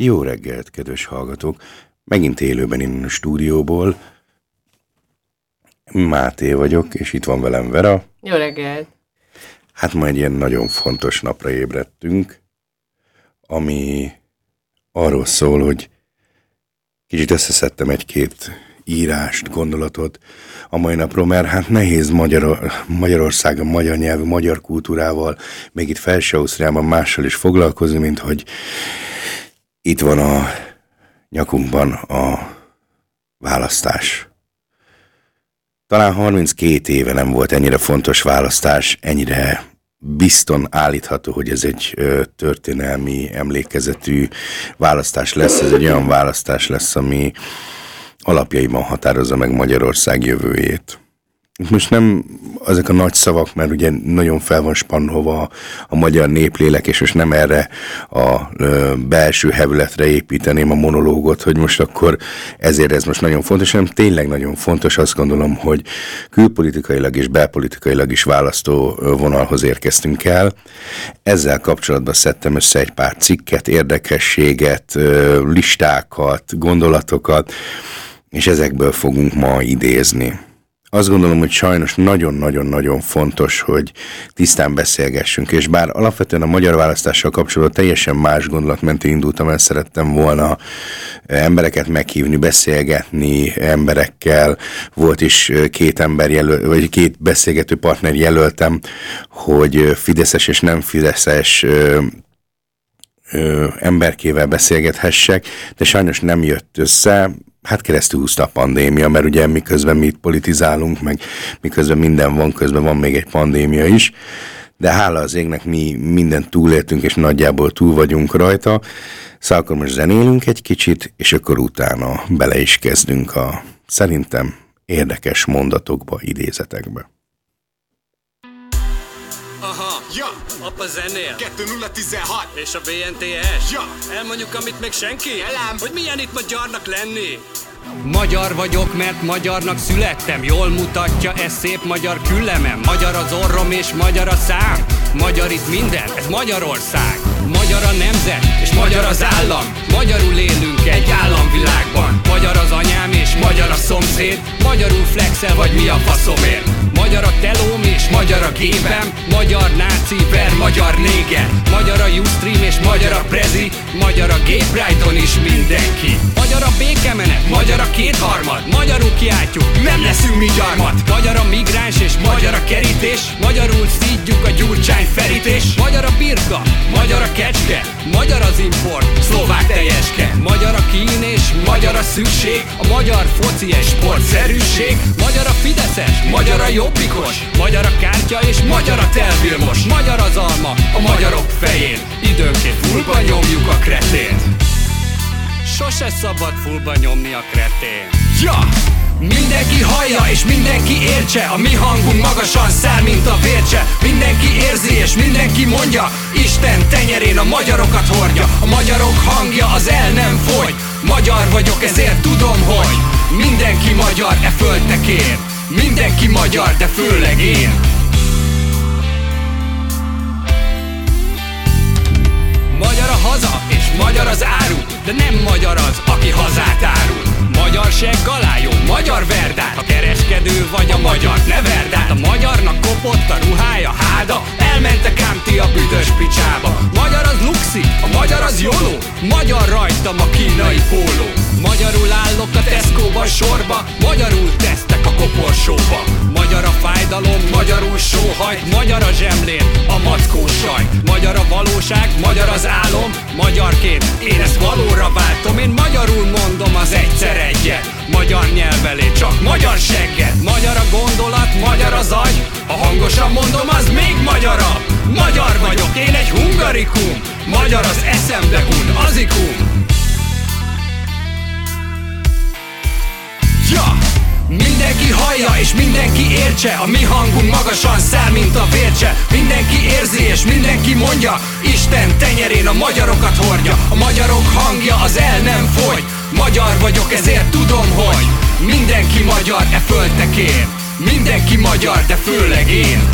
Jó reggelt, kedves hallgatók! Megint élőben innen a stúdióból. Máté vagyok, és itt van velem Vera. Jó reggelt! Hát ma egy ilyen nagyon fontos napra ébredtünk, ami arról szól, hogy kicsit összeszedtem egy-két írást, gondolatot a mai napról, mert hát nehéz Magyar, Magyarország, magyar nyelvű, magyar kultúrával, még itt felső Ausztriában mással is foglalkozni, mint hogy itt van a nyakunkban a választás. Talán 32 éve nem volt ennyire fontos választás, ennyire bizton állítható, hogy ez egy történelmi emlékezetű választás lesz, ez egy olyan választás lesz, ami alapjaiban határozza meg Magyarország jövőjét. Most nem ezek a nagy szavak, mert ugye nagyon fel van spanhova a magyar néplélek, és most nem erre a belső hevületre építeném a monológot, hogy most akkor ezért ez most nagyon fontos, hanem tényleg nagyon fontos, azt gondolom, hogy külpolitikailag és belpolitikailag is választó vonalhoz érkeztünk el. Ezzel kapcsolatban szedtem össze egy pár cikket, érdekességet, listákat, gondolatokat, és ezekből fogunk ma idézni. Azt gondolom, hogy sajnos nagyon-nagyon-nagyon fontos, hogy tisztán beszélgessünk, és bár alapvetően a magyar választással kapcsolatban teljesen más gondolat mentén indultam el, szerettem volna embereket meghívni, beszélgetni emberekkel, volt is két ember jelöl, vagy két beszélgető partner jelöltem, hogy fideszes és nem fideszes emberkével beszélgethessek, de sajnos nem jött össze, hát keresztül húzta a pandémia, mert ugye miközben mi itt politizálunk, meg miközben minden van, közben van még egy pandémia is, de hála az égnek mi mindent túléltünk, és nagyjából túl vagyunk rajta, szóval akkor most zenélünk egy kicsit, és akkor utána bele is kezdünk a szerintem érdekes mondatokba, idézetekbe. Aha, ja, apa zenél? 2016 És a BNTS Ja, elmondjuk amit még senki? Elem Hogy milyen itt magyarnak lenni? Magyar vagyok, mert magyarnak születtem. Jól mutatja ez szép magyar küllemem Magyar az orrom és magyar a szám. Magyar itt minden, ez Magyarország. Magyar a nemzet és magyar az állam. Magyarul élünk egy államvilágban. Magyar az anyám és magyar a szomszéd. Magyarul flexel vagy mi a faszomért. Magyar a telóm és magyar a gépem. Magyar náci ver, magyar néger Magyar a Ustream és magyar a prezi. Magyar a géprajton is mindenki. Magyar a békemenet, magyar a kétharmad. Magyarul kiáltjuk, nem leszünk mi gyarmat. Magyar a migráns és magyar a kerítés. Magyarul szídjuk a gyurcsány ferítés Magyar a birka, magyar a kecske Magyar az import, szlovák teljeske Magyar a kín és magyar a szükség A magyar foci és sportszerűség. Magyar a fideszes, magyar a jobbikos. Magyar a kártya és magyar a telvilmos. Magyar az alma, a magyarok fején. Időnként fullba nyomjuk a kretét Sose szabad fullba nyomni a kretén. Ja! Mindenki hallja és mindenki értse A mi hangunk magasan száll, mint a vércse. Mindenki érzi és mindenki mondja Isten tenyerén a magyarokat hordja. A magyarok hangja az el nem fogy Magyar vagyok, ezért tudom, hogy Mindenki magyar e földtekén Mindenki magyar, de főleg én. Magyar a haza magyar az áru De nem magyar az, aki hazát árul. Magyar segg alá magyar verdát. A kereskedő vagy a magyar ne verdát A magyarnak kopott a ruhája háda. Elmentek ám ti a büdös picsába. Magyar az luxi, a magyar az jóló. Magyar rajtam a kínai póló. Magyarul állok a Tesco-ba sorba Magyarul tesztek a koporsóba. Magyar a fájdalom, magyarul sóhajt Magyar a zsemlén, a mackó sajt Magyar a valóság, magyar az álom Magyarként én ezt valóra váltom Én magyarul mondom az egyszer egyet. Magyar nyelvelé, csak magyar segget. Magyar a gondolat, magyar az agy. Ha hangosan mondom, az még magyarabb Magyar vagyok, én egy hungarikum. Magyar az eszem, de un azikum. Ja! Mindenki hallja és mindenki értse A mi hangunk magasan száll, mint a vércse. Mindenki érzi és mindenki mondja Isten tenyerén a magyarokat hordja. A magyarok hangja az el nem fogy Magyar vagyok, ezért tudom, hogy Mindenki magyar e földtekén Mindenki magyar, de főleg én.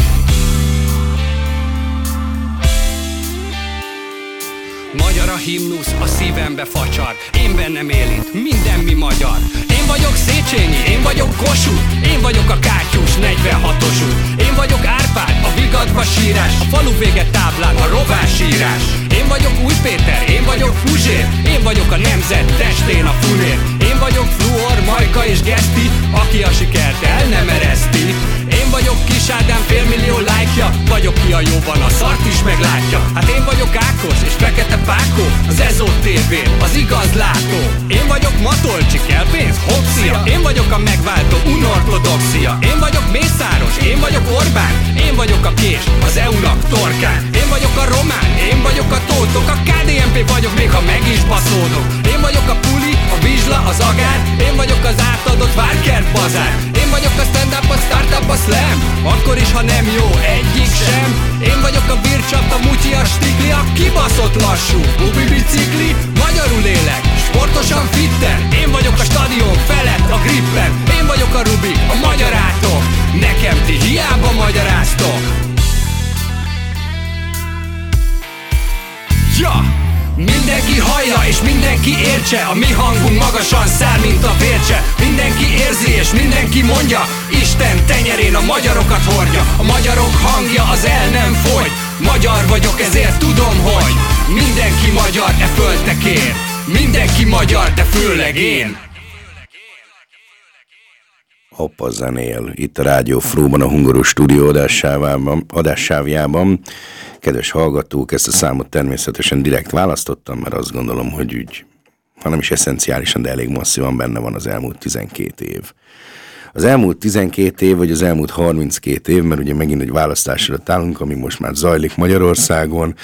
Magyar a himnusz, a szívembe facsar Én bennem élít, minden mi magyar Én vagyok Széchenyi, én vagyok Kossuth Én vagyok a Kátyus 46-os út Én vagyok Árpád, a vigadva sírás A falu vége táblán, a rovás írás Én vagyok Új Péter, én vagyok Puzsér Én vagyok a nemzet testén a fulér Én vagyok Fluor, Majka és Geszti Aki a sikert el nem ereszti vagyok Kis Ádám, félmillió lájkja Vagyok ki a jóban, a szart is meglátja. Hát én vagyok Ákos és Fekete Pákó Az Ezó TV, az igaz látó. Én vagyok Matolcsi, kell pénz, Hoxia Én vagyok a megváltó, unortodoxia. Én vagyok Mészáros, én vagyok Orbán. Én vagyok a Kés, az EU-nak torkán. Én vagyok a Román, én vagyok a Tótok. A KDNP vagyok, még ha meg is baszódok. Én vagyok a Puli, a Vizsla, az Agár. Én vagyok az átadott Várkert bazár. Én vagyok a stand-up, a startup, a slam Akkor is, ha nem jó, egyik sem. Én vagyok a Bircsap, a Mutyi, a Stikli A kibaszott lassú, Ubi bicikli Magyarul élek, sportosan fitten. Én vagyok a stadion felett, a grippen. Én vagyok a Rubik, a magyarátok. Nekem ti hiába magyaráztok. Ja! Mindenki hallja és mindenki értse A mi hangunk magasan száll, mint a vércse. Mindenki érzi és mindenki mondja Isten tenyerén a magyarokat hordja. A magyarok hangja az el nem fogy Magyar vagyok, ezért tudom, hogy Mindenki magyar e földtekén Mindenki magyar, de főleg én Hoppa zenél, itt a Rádió Fróban, a Hungaró stúdió adásávában, adássávjában. Kedves hallgatók, ezt a számot természetesen direkt választottam, mert azt gondolom, hogy úgy, hanem is eszenciálisan, de elég masszívan benne van az elmúlt 12 év. Az elmúlt 12 év, vagy az elmúlt 32 év, mert ugye megint egy választásra állunk, ami most már zajlik Magyarországon,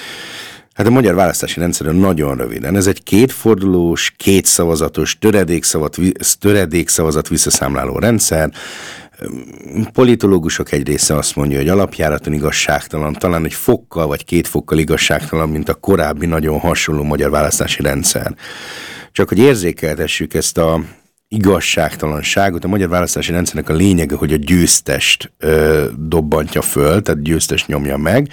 Hát a magyar választási rendszerben nagyon röviden. Ez egy kétfordulós, kétszavazatos, töredékszavazat, töredékszavazat visszaszámláló rendszer. Politológusok egy része azt mondja, hogy alapjáraton igazságtalan, talán egy fokkal vagy két fokkal igazságtalan, mint a korábbi nagyon hasonló magyar választási rendszer. Csak hogy érzékeltessük ezt a igazságtalanságot. A magyar választási rendszernek a lényege, hogy a győztest ö, dobbantja föl, tehát győztest nyomja meg,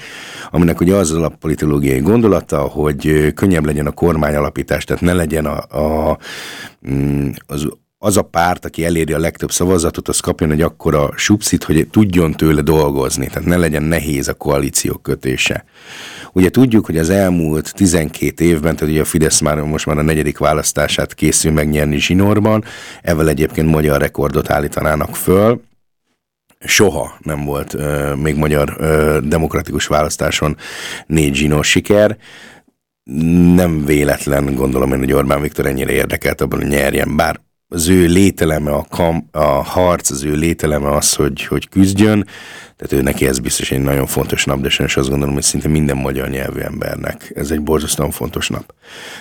aminek ugye az a politológiai gondolata, hogy könnyebb legyen a kormányalapítás, tehát ne legyen a, a, mm, az az a párt, aki eléri a legtöbb szavazatot, az kapjon egy akkora subszit, hogy tudjon tőle dolgozni, tehát ne legyen nehéz a koalíciók kötése. Ugye tudjuk, hogy az elmúlt 12 évben, tehát ugye a Fidesz már most már a negyedik választását készül megnyerni Zsinorban, evel egyébként magyar rekordot állítanának föl, soha nem volt uh, még magyar uh, demokratikus választáson négy zsinós siker. Nem véletlen, gondolom én, hogy Orbán Viktor ennyire érdekelt abban, hogy nyerjen, bár az ő lételeme, a, kam, a harc, az ő lételeme az, hogy, hogy küzdjön, tehát ő neki ez biztos egy nagyon fontos nap, de sajnos azt gondolom, hogy szinte minden magyar nyelvű embernek ez egy borzasztóan fontos nap.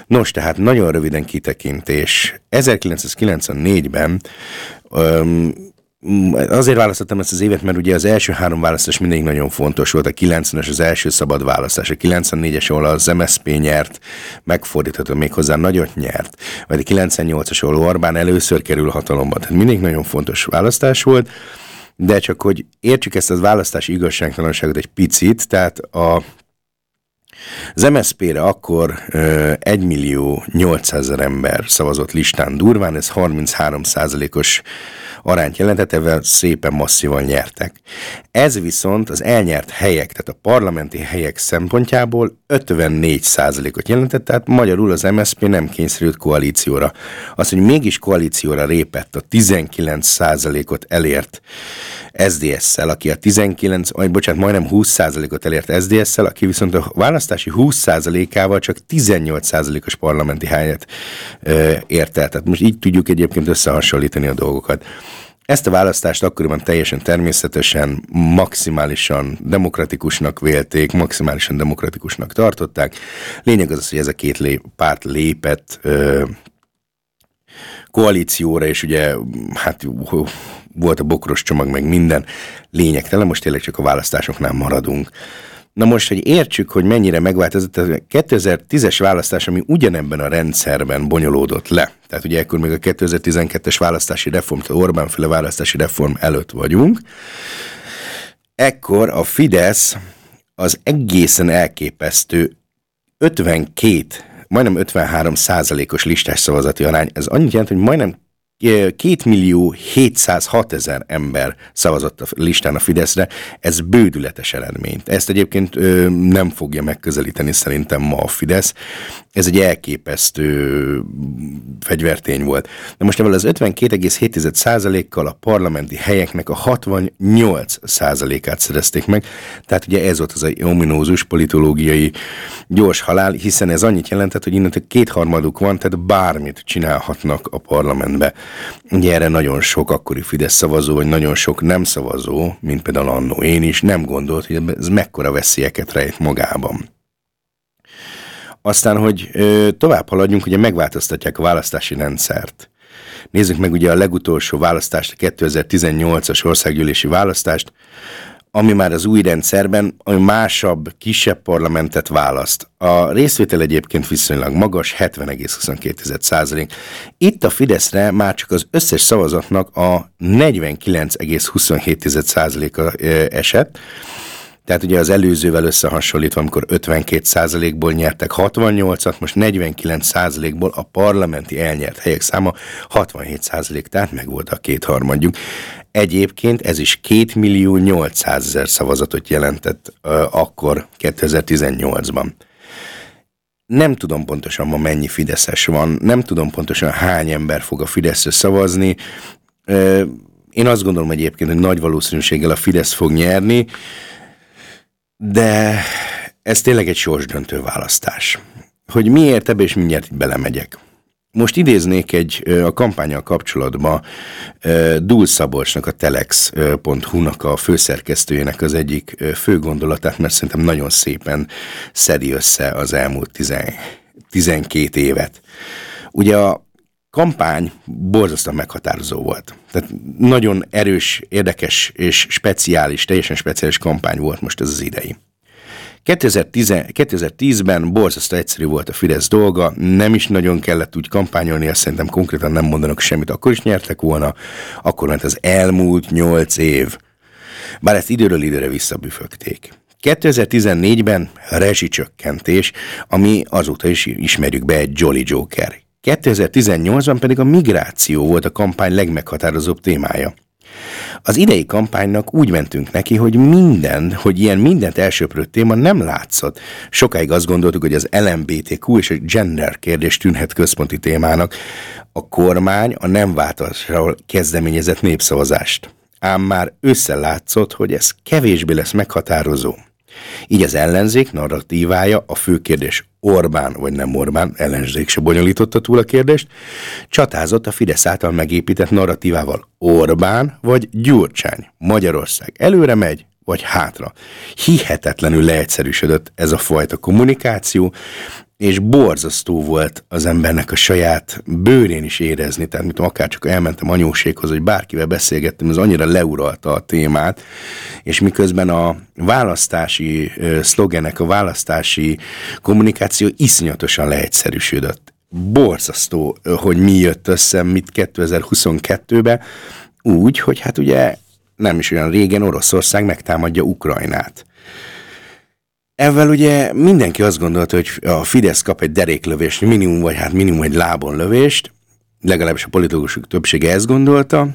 Nos, tehát nagyon röviden kitekintés. 1994-ben Azért választottam ezt az évet, mert ugye az első három választás mindig nagyon fontos volt. A 90-es az első szabad választás, a 94-es, ahol az MSZP nyert, megfordítható még hozzá nagyot nyert, vagy a 98-as, ahol Orbán először kerül hatalomba. Tehát mindig nagyon fontos választás volt, de csak hogy értsük ezt az választási igazságtalanságot egy picit, tehát a az MSZP-re akkor uh, 1 millió 800 ezer ember szavazott listán durván, ez 33 százalékos arányt jelentett, ezzel szépen masszívan nyertek. Ez viszont az elnyert helyek, tehát a parlamenti helyek szempontjából 54 százalékot jelentett, tehát magyarul az MSZP nem kényszerült koalícióra. Az, hogy mégis koalícióra répett, a 19 százalékot elért SDS-szel, aki a 19, vagy bocsánat, majdnem 20 százalékot elért SDS-szel, aki viszont a választási 20 százalékával csak 18 százalékos parlamenti helyet ért el. Tehát most így tudjuk egyébként összehasonlítani a dolgokat. Ezt a választást akkoriban teljesen természetesen, maximálisan demokratikusnak vélték, maximálisan demokratikusnak tartották. Lényeg az, hogy ez a két lép, párt lépett ö, koalícióra, és ugye hát volt a bokros csomag, meg minden lényegtelen, most tényleg csak a választásoknál maradunk. Na most, hogy értsük, hogy mennyire megváltozott, a 2010-es választás, ami ugyanebben a rendszerben bonyolódott le. Tehát ugye ekkor még a 2012-es választási reform, tehát Orbán féle választási reform előtt vagyunk. Ekkor a Fidesz az egészen elképesztő 52 majdnem 53 százalékos listás szavazati arány. Ez annyit jelent, hogy majdnem 2 millió 706 ezer ember szavazott a listán a Fideszre, ez bődületes eredmény. Ezt egyébként ö, nem fogja megközelíteni szerintem ma a Fidesz. Ez egy elképesztő fegyvertény volt. De most ebből az 52,7%-kal a parlamenti helyeknek a 68 át szerezték meg, tehát ugye ez volt az egy ominózus politológiai gyors halál, hiszen ez annyit jelentett, hogy innentől kétharmaduk van, tehát bármit csinálhatnak a parlamentbe. Ugye erre nagyon sok akkori Fidesz szavazó, vagy nagyon sok nem szavazó, mint például annó én is, nem gondolt, hogy ez mekkora veszélyeket rejt magában. Aztán, hogy tovább haladjunk, ugye megváltoztatják a választási rendszert. Nézzük meg ugye a legutolsó választást, a 2018-as országgyűlési választást, ami már az új rendszerben ami másabb, kisebb parlamentet választ. A részvétel egyébként viszonylag magas, 70,22% Itt a Fideszre már csak az összes szavazatnak a 49,27% esett, tehát ugye az előzővel összehasonlítva, amikor 52%-ból nyertek 68-at, most 49%-ból a parlamenti elnyert helyek száma 67%, tehát meg volt a kétharmadjuk. Egyébként ez is 2 millió 800 ezer szavazatot jelentett uh, akkor 2018-ban. Nem tudom pontosan ma mennyi Fideszes van, nem tudom pontosan hány ember fog a Fideszre szavazni. Uh, én azt gondolom egyébként, hogy nagy valószínűséggel a Fidesz fog nyerni, de ez tényleg egy sorsdöntő választás. Hogy miért ebbe, és mindjárt itt belemegyek. Most idéznék egy a kampányal kapcsolatban Dúl Szabolcsnak, a telex.hu-nak a főszerkesztőjének az egyik fő gondolatát, mert szerintem nagyon szépen szedi össze az elmúlt 10, 12 évet. Ugye a kampány borzasztóan meghatározó volt. Tehát nagyon erős, érdekes és speciális, teljesen speciális kampány volt most ez az idei. 2010, 2010-ben borzasztó egyszerű volt a Fidesz dolga, nem is nagyon kellett úgy kampányolni, azt szerintem konkrétan nem mondanak semmit, akkor is nyertek volna, akkor ment az elmúlt nyolc év. Bár ezt időről időre visszabüfögték. 2014-ben rezsicsökkentés, ami azóta is ismerjük be egy Jolly Joker. 2018-ban pedig a migráció volt a kampány legmeghatározóbb témája. Az idei kampánynak úgy mentünk neki, hogy minden, hogy ilyen mindent elsőprő téma nem látszott. Sokáig azt gondoltuk, hogy az LMBTQ és a gender kérdés tűnhet központi témának. A kormány a nem változásról kezdeményezett népszavazást. Ám már összelátszott, hogy ez kevésbé lesz meghatározó. Így az ellenzék narratívája, a fő kérdés Orbán vagy nem Orbán, ellenzék se bonyolította túl a kérdést, csatázott a Fidesz által megépített narratívával Orbán vagy Gyurcsány. Magyarország előre megy, vagy hátra. Hihetetlenül leegyszerűsödött ez a fajta kommunikáció, és borzasztó volt az embernek a saját bőrén is érezni, tehát mint akár csak elmentem anyóséghoz, hogy bárkivel beszélgettem, az annyira leuralta a témát, és miközben a választási szlogenek, a választási kommunikáció iszonyatosan leegyszerűsödött. Borzasztó, hogy mi jött össze, mit 2022-ben, úgy, hogy hát ugye nem is olyan régen Oroszország megtámadja Ukrajnát. Ezzel ugye mindenki azt gondolta, hogy a Fidesz kap egy deréklövést, minimum vagy hát minimum egy lábon lövést, legalábbis a politikusok többsége ezt gondolta,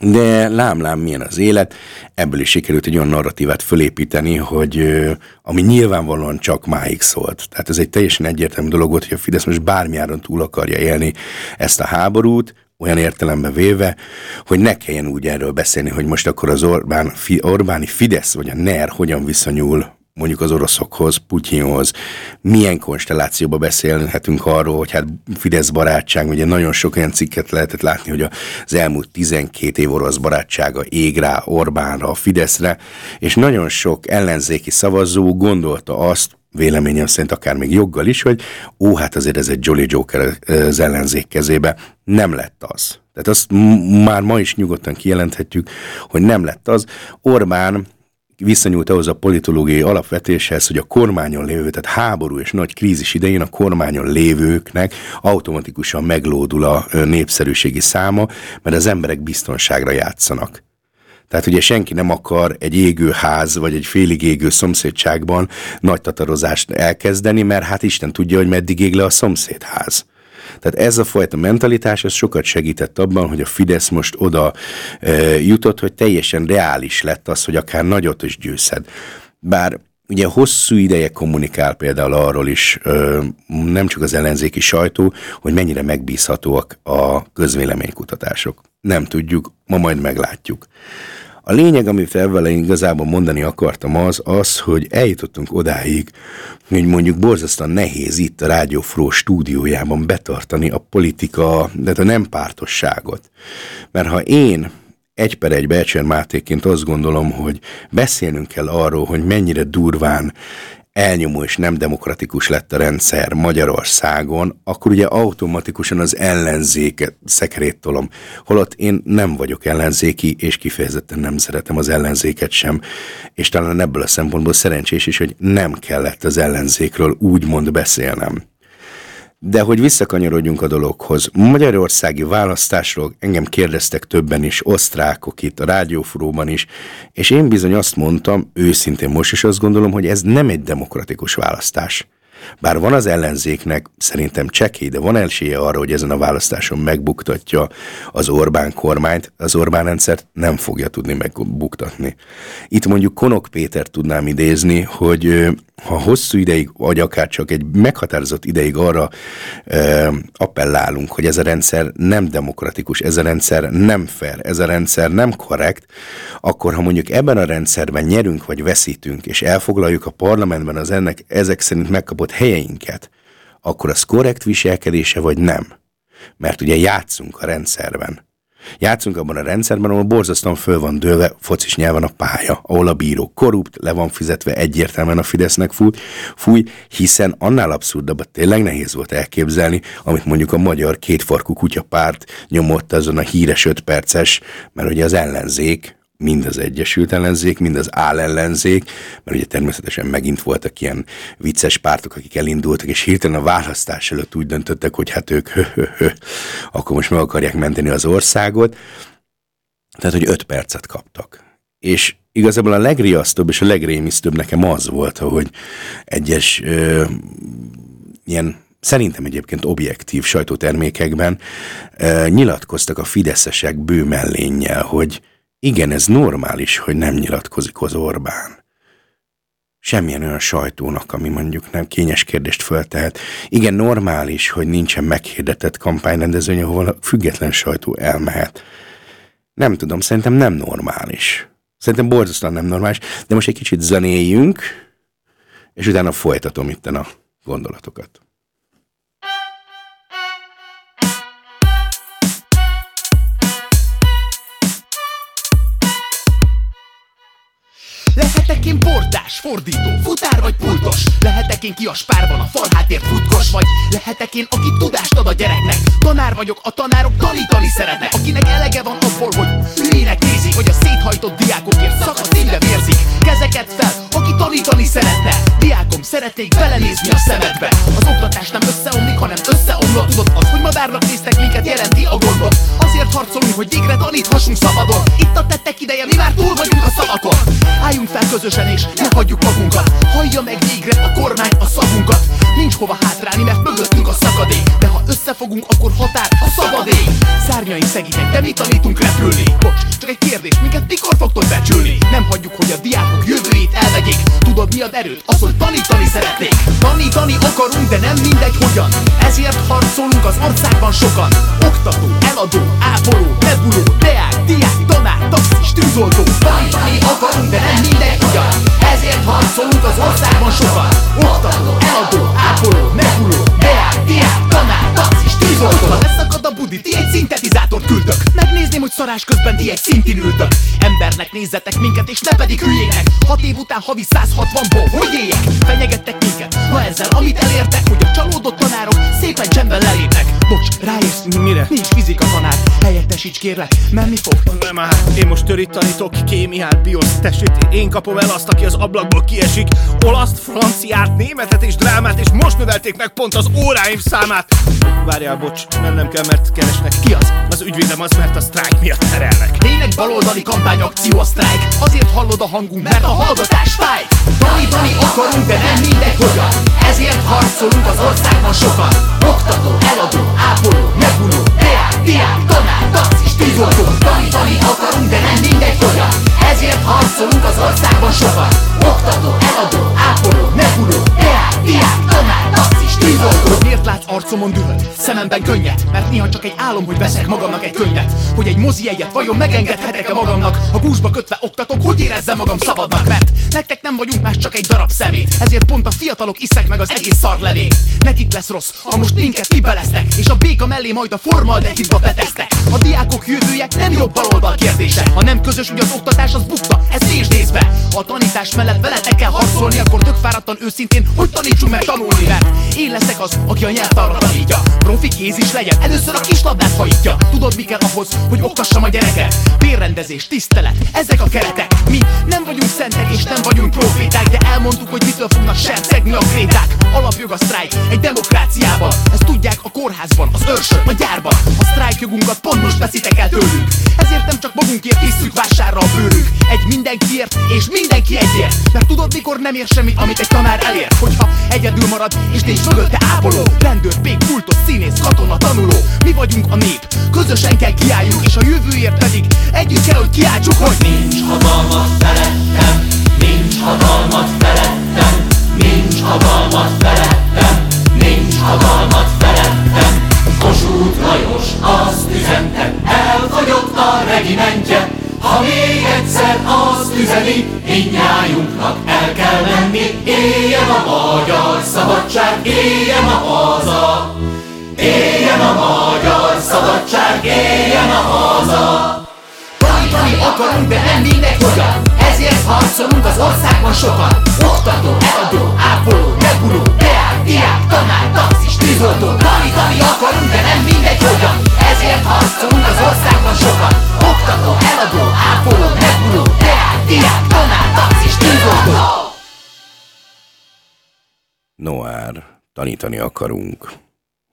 de lám-lám milyen az élet, ebből is sikerült egy olyan narratívát fölépíteni, hogy ami nyilvánvalóan csak máig szólt. Tehát ez egy teljesen egyértelmű dolog volt, hogy a Fidesz most bármiáron túl akarja élni ezt a háborút, olyan értelembe véve, hogy ne kelljen úgy erről beszélni, hogy most akkor az Orbán, Orbáni Fidesz vagy a NER hogyan viszonyul mondjuk az oroszokhoz, Putyinhoz, milyen konstellációba beszélhetünk arról, hogy hát Fidesz barátság, ugye nagyon sok olyan cikket lehetett látni, hogy az elmúlt 12 év orosz barátsága ég rá Orbánra, a Fideszre, és nagyon sok ellenzéki szavazó gondolta azt, véleményem szerint akár még joggal is, hogy ó, hát azért ez egy Jolly Joker az ellenzék kezébe. Nem lett az. Tehát azt már ma is nyugodtan kijelenthetjük, hogy nem lett az. Orbán visszanyúlt ahhoz a politológiai alapvetéshez, hogy a kormányon lévő, tehát háború és nagy krízis idején a kormányon lévőknek automatikusan meglódul a népszerűségi száma, mert az emberek biztonságra játszanak. Tehát ugye senki nem akar egy égő ház, vagy egy félig égő szomszédságban nagy tatarozást elkezdeni, mert hát Isten tudja, hogy meddig ég le a szomszédház. Tehát ez a fajta mentalitás, ez sokat segített abban, hogy a Fidesz most oda e, jutott, hogy teljesen reális lett az, hogy akár nagyot is győzhet. Bár ugye hosszú ideje kommunikál például arról is, ö, nem csak az ellenzéki sajtó, hogy mennyire megbízhatóak a közvéleménykutatások. Nem tudjuk, ma majd meglátjuk. A lényeg, amit ebben igazából mondani akartam, az az, hogy eljutottunk odáig, hogy mondjuk borzasztóan nehéz itt a Rádió Fró stúdiójában betartani a politika, de a nem pártosságot. Mert ha én egy per egy Becser Mátéként azt gondolom, hogy beszélnünk kell arról, hogy mennyire durván elnyomó és nem demokratikus lett a rendszer Magyarországon, akkor ugye automatikusan az ellenzéket szekerét tolom. Holott én nem vagyok ellenzéki, és kifejezetten nem szeretem az ellenzéket sem, és talán ebből a szempontból szerencsés is, hogy nem kellett az ellenzékről úgymond beszélnem. De hogy visszakanyarodjunk a dologhoz. Magyarországi választásról engem kérdeztek többen is, osztrákok itt a rádiófróban is, és én bizony azt mondtam, őszintén most is azt gondolom, hogy ez nem egy demokratikus választás. Bár van az ellenzéknek szerintem csekély, de van elsője arra, hogy ezen a választáson megbuktatja az Orbán kormányt, az Orbán rendszert nem fogja tudni megbuktatni. Itt mondjuk Konok Péter tudnám idézni, hogy ha hosszú ideig, vagy akár csak egy meghatározott ideig arra e, appellálunk, hogy ez a rendszer nem demokratikus, ez a rendszer nem fair, ez a rendszer nem korrekt, akkor ha mondjuk ebben a rendszerben nyerünk vagy veszítünk, és elfoglaljuk a parlamentben az ennek ezek szerint megkapott helyeinket, akkor az korrekt viselkedése vagy nem? Mert ugye játszunk a rendszerben. Játszunk abban a rendszerben, ahol borzasztóan föl van dőlve focis nyelven a pálya, ahol a bíró korrupt, le van fizetve egyértelműen a Fidesznek fúj, fúj hiszen annál abszurdabbat tényleg nehéz volt elképzelni, amit mondjuk a magyar kétfarkú kutyapárt nyomott azon a híres öt perces, mert ugye az ellenzék, mind az Egyesült Ellenzék, mind az állellenzék, mert ugye természetesen megint voltak ilyen vicces pártok, akik elindultak, és hirtelen a választás előtt úgy döntöttek, hogy hát ők akkor most meg akarják menteni az országot. Tehát, hogy öt percet kaptak. És igazából a legriasztóbb és a legrémisztőbb nekem az volt, hogy egyes ö, ilyen szerintem egyébként objektív sajtótermékekben ö, nyilatkoztak a fideszesek bő mellénnyel, hogy igen, ez normális, hogy nem nyilatkozik az Orbán. Semmilyen olyan sajtónak, ami mondjuk nem kényes kérdést föltehet. Igen, normális, hogy nincsen meghirdetett kampányrendezőny, ahol a független sajtó elmehet. Nem tudom, szerintem nem normális. Szerintem borzasztóan nem normális, de most egy kicsit zenéljünk, és utána folytatom itten a gondolatokat. Lehetek én portás, fordító, futár vagy pultos? Lehetek én ki a spárban a falhátért futkos Vagy? Lehetek én, aki tudást ad a gyereknek? Tanár vagyok, a tanárok tanítani szeretnek. Akinek elege van abból, hogy hülyének nézik Hogy a széthajtott diákokért szakadt szívbe vérzik Kezeket fel, aki tanítani szeretne. Diákom, szeretnék belenézni a szemedbe. Az oktatás nem összeomlik, hanem összeomlott. Tudod, az, hogy madárnak néztek minket jelenti a gondot. Azért harcolunk, hogy végre taníthassunk szabadon. Itt a tettek ideje, mi már túl vagyunk a szavakon. Álljunk fel közösen és ne hagyjuk magunkat. Hallja meg végre a kormány a szavunkat. Nincs hova hátrálni, mert mögöttünk a szakadék. De ha összefogunk, akkor határ a szabadék Szárnyaink szegítek, de mi tanítunk repülni. Bocs, csak egy kérdés, minket mikor fogtok becsülni? Nem hagyjuk, hogy a diákok jövőjét elvegyék. Tudod mi ad erőt? Az, hogy tanítani szeretnék. Tanítani akarunk, de nem mindegy hogyan. Ezért harcolunk az országban sokan. Oktató, eladó, ápoló, nebuló, deák, diák, tűzoltó. Tanítani akarunk, de nem mindegy hogyan Ezért harcolunk az országban sokan. Oktató, eladó, ápoló, nebuló, deák, diák, tanár, taxis, tűzoltó budi, ti egy szintetizátort küldök Megnézném, hogy szarás közben ti egy szintin ültök. Embernek nézzetek minket, és ne pedig hülyének. Hat év után havi 160-ból, hogy éljek? Fenyegettek minket, na ezzel amit elértek Hogy a csalódott tanárok szépen csendben lelépnek. Bocs, ráérsz, mire? Nincs fizika tanár. Helyettes Lassíts kérlek, menni fog? Nem már, én most törit tanítok, kémiát, biosz, tessék, én kapom el azt, aki az ablakból kiesik. Olaszt, franciát, németet és drámát, és most növelték meg pont az óráim számát. Várjál, bocs, mennem kell, mert keresnek. Ki az? Az ügyvédem az, mert a sztrájk miatt terelnek. Tényleg baloldali kampányakció a sztrájk? Azért hallod a hangunk, mert a hallgatás fáj. Tanítani akarunk, de nem mindegy hogyan. Ezért harcolunk az országban sokan. Oktató, eladó, ápoló, megunó Deák, diák, tanár, taxis, tűzoltó. Tanítani akarunk, de nem mindegy hogyan. Ezért harcolunk az országban sokan. Oktató, eladó, ápoló, megunó Deák, diák, tanár, taxis, tűzoltó Miért látsz arcomon dühöt, szememben könnyet? Mert néha csak egy álom, hogy veszek magamnak egy könyvet Hogy egy mozi egyet vajon megengedhetek-e magamnak? Ha gúzsba kötve oktatok, hogy érezzem magam szabadnak? Mert nektek nem vagyunk más csak egy darab szemét. Ezért pont a fiatalok iszek meg az egész szarlevét Nekik lesz rossz, ha most minket kibeleztek És a béka mellé majd a formaldehidba betesztek A diákok jövője nem jobb baloldal kérdése. Ha nem közös, hogy az oktatás az bukta, ez nézd nézve. A tanítás mellett veletek kell harcolni Akkor tök fáradtan őszintén, hogy tanítsunk meg tanulni Mert leszek az, aki a nyelvtanra tanítja. Profi kéz is legyen, először a kislabdát hajítja. Tudod mi kell ahhoz, hogy oktassam a gyereket? Bérrendezés, tisztelet, ezek a keretek. Mi nem vagyunk szentek és nem vagyunk proféták De elmondtuk, hogy mitől fognak sercegni a kréták. Alapjog a sztrájk egy demokráciában. Ezt tudják a kórházban, az őrsön, a gyárban. A sztrájkjogunkat pont most veszitek el tőlünk. Ezért nem csak magunkért isszük vásárra a bőrünk Egy mindenkiért és mindenki egyért. Mert tudod mikor nem ér semmit, amit egy tanár elér? Hogyha egyedül marad és nincs mögötte ápoló. Rendőr, pék, pultos, színész, katona, tanuló. Mi vagyunk a nép, közösen kell kiálljunk És a jövőért pedig együtt kell, hogy kiáltsuk, hogy nincs hatalmat felettem, nincs hatalmat felettem, nincs hatalmat felettem, nincs hatalmat felettem. Kossuth Lajos azt üzente, elfogyott a regimentje, ha még egyszer azt üzeni, mindnyájunknak el kell menni, éljen a magyar szabadság, éljen a haza, éljen a magyar szabadság, éljen a haza. Tanítani akarunk, de nem mindegy hogyan Ezért harcolunk az országban sokan Oktató, eladó, ápoló, meguló, deák, diák, tanár, taxis, tűzoltó Tanítani akarunk, de nem mindegy hogyan. Ezért harcolunk az országban sokan Oktató, eladó, ápoló, meguló, deák, diák, tanár, taxis, tűzoltó. Noár, tanítani akarunk.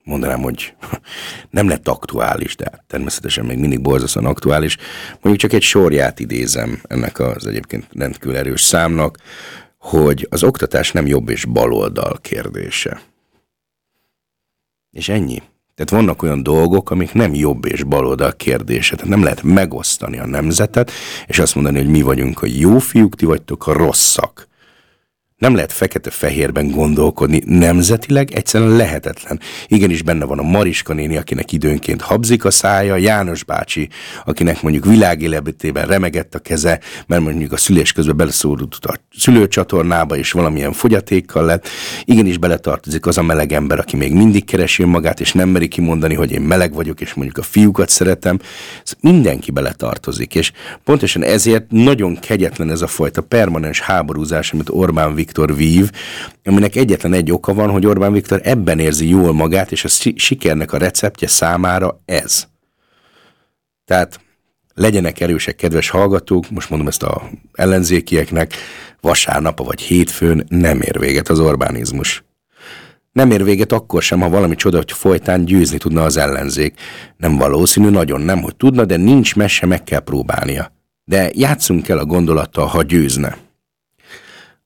Mondanám, hogy nem lett aktuális, de természetesen még mindig borzasztóan aktuális. Mondjuk csak egy sorját idézem ennek az egyébként rendkívül erős számnak, hogy az oktatás nem jobb és baloldal kérdése. És ennyi. Tehát vannak olyan dolgok, amik nem jobb és baloldal kérdése. Tehát nem lehet megosztani a nemzetet, és azt mondani, hogy mi vagyunk a jó fiúk, ti vagytok a rosszak. Nem lehet fekete-fehérben gondolkodni nemzetileg, egyszerűen lehetetlen. Igenis benne van a Mariska néni, akinek időnként habzik a szája, János bácsi, akinek mondjuk világéletében remegett a keze, mert mondjuk a szülés közben beleszólult a szülőcsatornába, és valamilyen fogyatékkal lett. Igenis beletartozik az a meleg ember, aki még mindig keresi magát, és nem meri kimondani, hogy én meleg vagyok, és mondjuk a fiúkat szeretem. Ez mindenki beletartozik, és pontosan ezért nagyon kegyetlen ez a fajta permanens háborúzás, amit Orbán Viktor Viktor vív, aminek egyetlen egy oka van, hogy Orbán Viktor ebben érzi jól magát, és a sikernek a receptje számára ez. Tehát legyenek erősek, kedves hallgatók, most mondom ezt a ellenzékieknek, vasárnap vagy hétfőn nem ér véget az Orbánizmus. Nem ér véget akkor sem, ha valami csoda, hogy folytán győzni tudna az ellenzék. Nem valószínű, nagyon nem, hogy tudna, de nincs mese, meg kell próbálnia. De játszunk el a gondolattal, ha győzne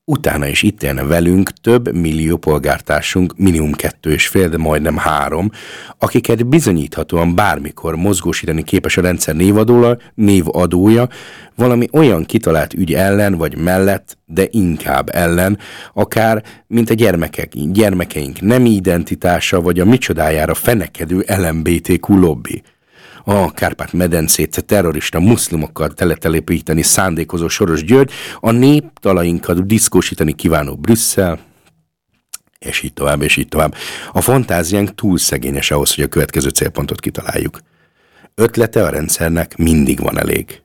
utána is itt élne velünk több millió polgártársunk, minimum kettő és fél, de majdnem három, akiket bizonyíthatóan bármikor mozgósítani képes a rendszer névadóla, névadója, valami olyan kitalált ügy ellen vagy mellett, de inkább ellen, akár mint a gyermekek, gyermekeink nem identitása, vagy a micsodájára fenekedő LMBTQ lobby a Kárpát-medencét terrorista muszlimokkal teletelepíteni szándékozó Soros György, a néptalainkat diszkósítani kívánó Brüsszel, és így tovább, és így tovább. A fantáziánk túl szegényes ahhoz, hogy a következő célpontot kitaláljuk. Ötlete a rendszernek mindig van elég.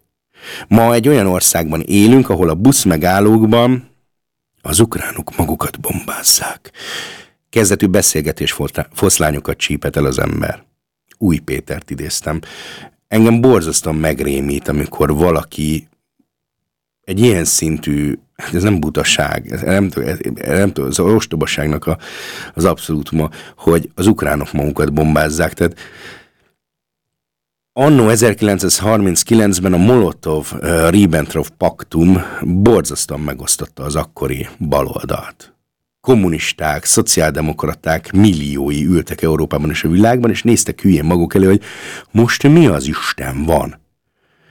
Ma egy olyan országban élünk, ahol a busz megállókban az ukránok magukat bombázzák. Kezdetű beszélgetés foszlányokat csípet el az ember. Új Pétert idéztem. engem borzasztóan megrémít, amikor valaki egy ilyen szintű, hát ez nem butaság, ez nem, ez, nem tudom, az ostobaságnak a, az abszolút ma, hogy az ukránok magukat bombázzák, tehát Annó 1939-ben a Molotov-Ribbentrop paktum borzasztóan megosztotta az akkori baloldalt. Kommunisták, szociáldemokraták milliói ültek Európában és a világban, és néztek hülyén maguk elő, hogy most mi az Isten van?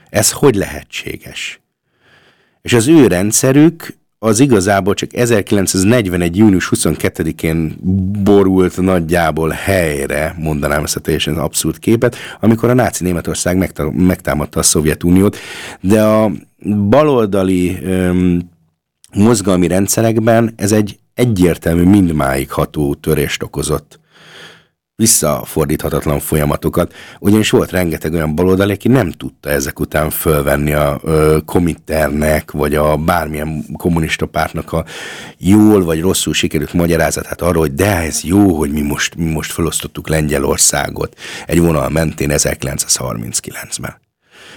Ez hogy lehetséges? És az ő rendszerük az igazából csak 1941. június 22-én borult nagyjából helyre, mondanám ezt a teljesen abszurd képet, amikor a náci Németország megtámadta a Szovjetuniót, de a baloldali öm, mozgalmi rendszerekben ez egy egyértelmű mindmáig ható törést okozott visszafordíthatatlan folyamatokat, ugyanis volt rengeteg olyan baloldali, aki nem tudta ezek után fölvenni a ö, komiternek, vagy a bármilyen kommunista pártnak a jól vagy rosszul sikerült magyarázatát arról, hogy de ez jó, hogy mi most, mi most felosztottuk Lengyelországot egy vonal mentén 1939-ben.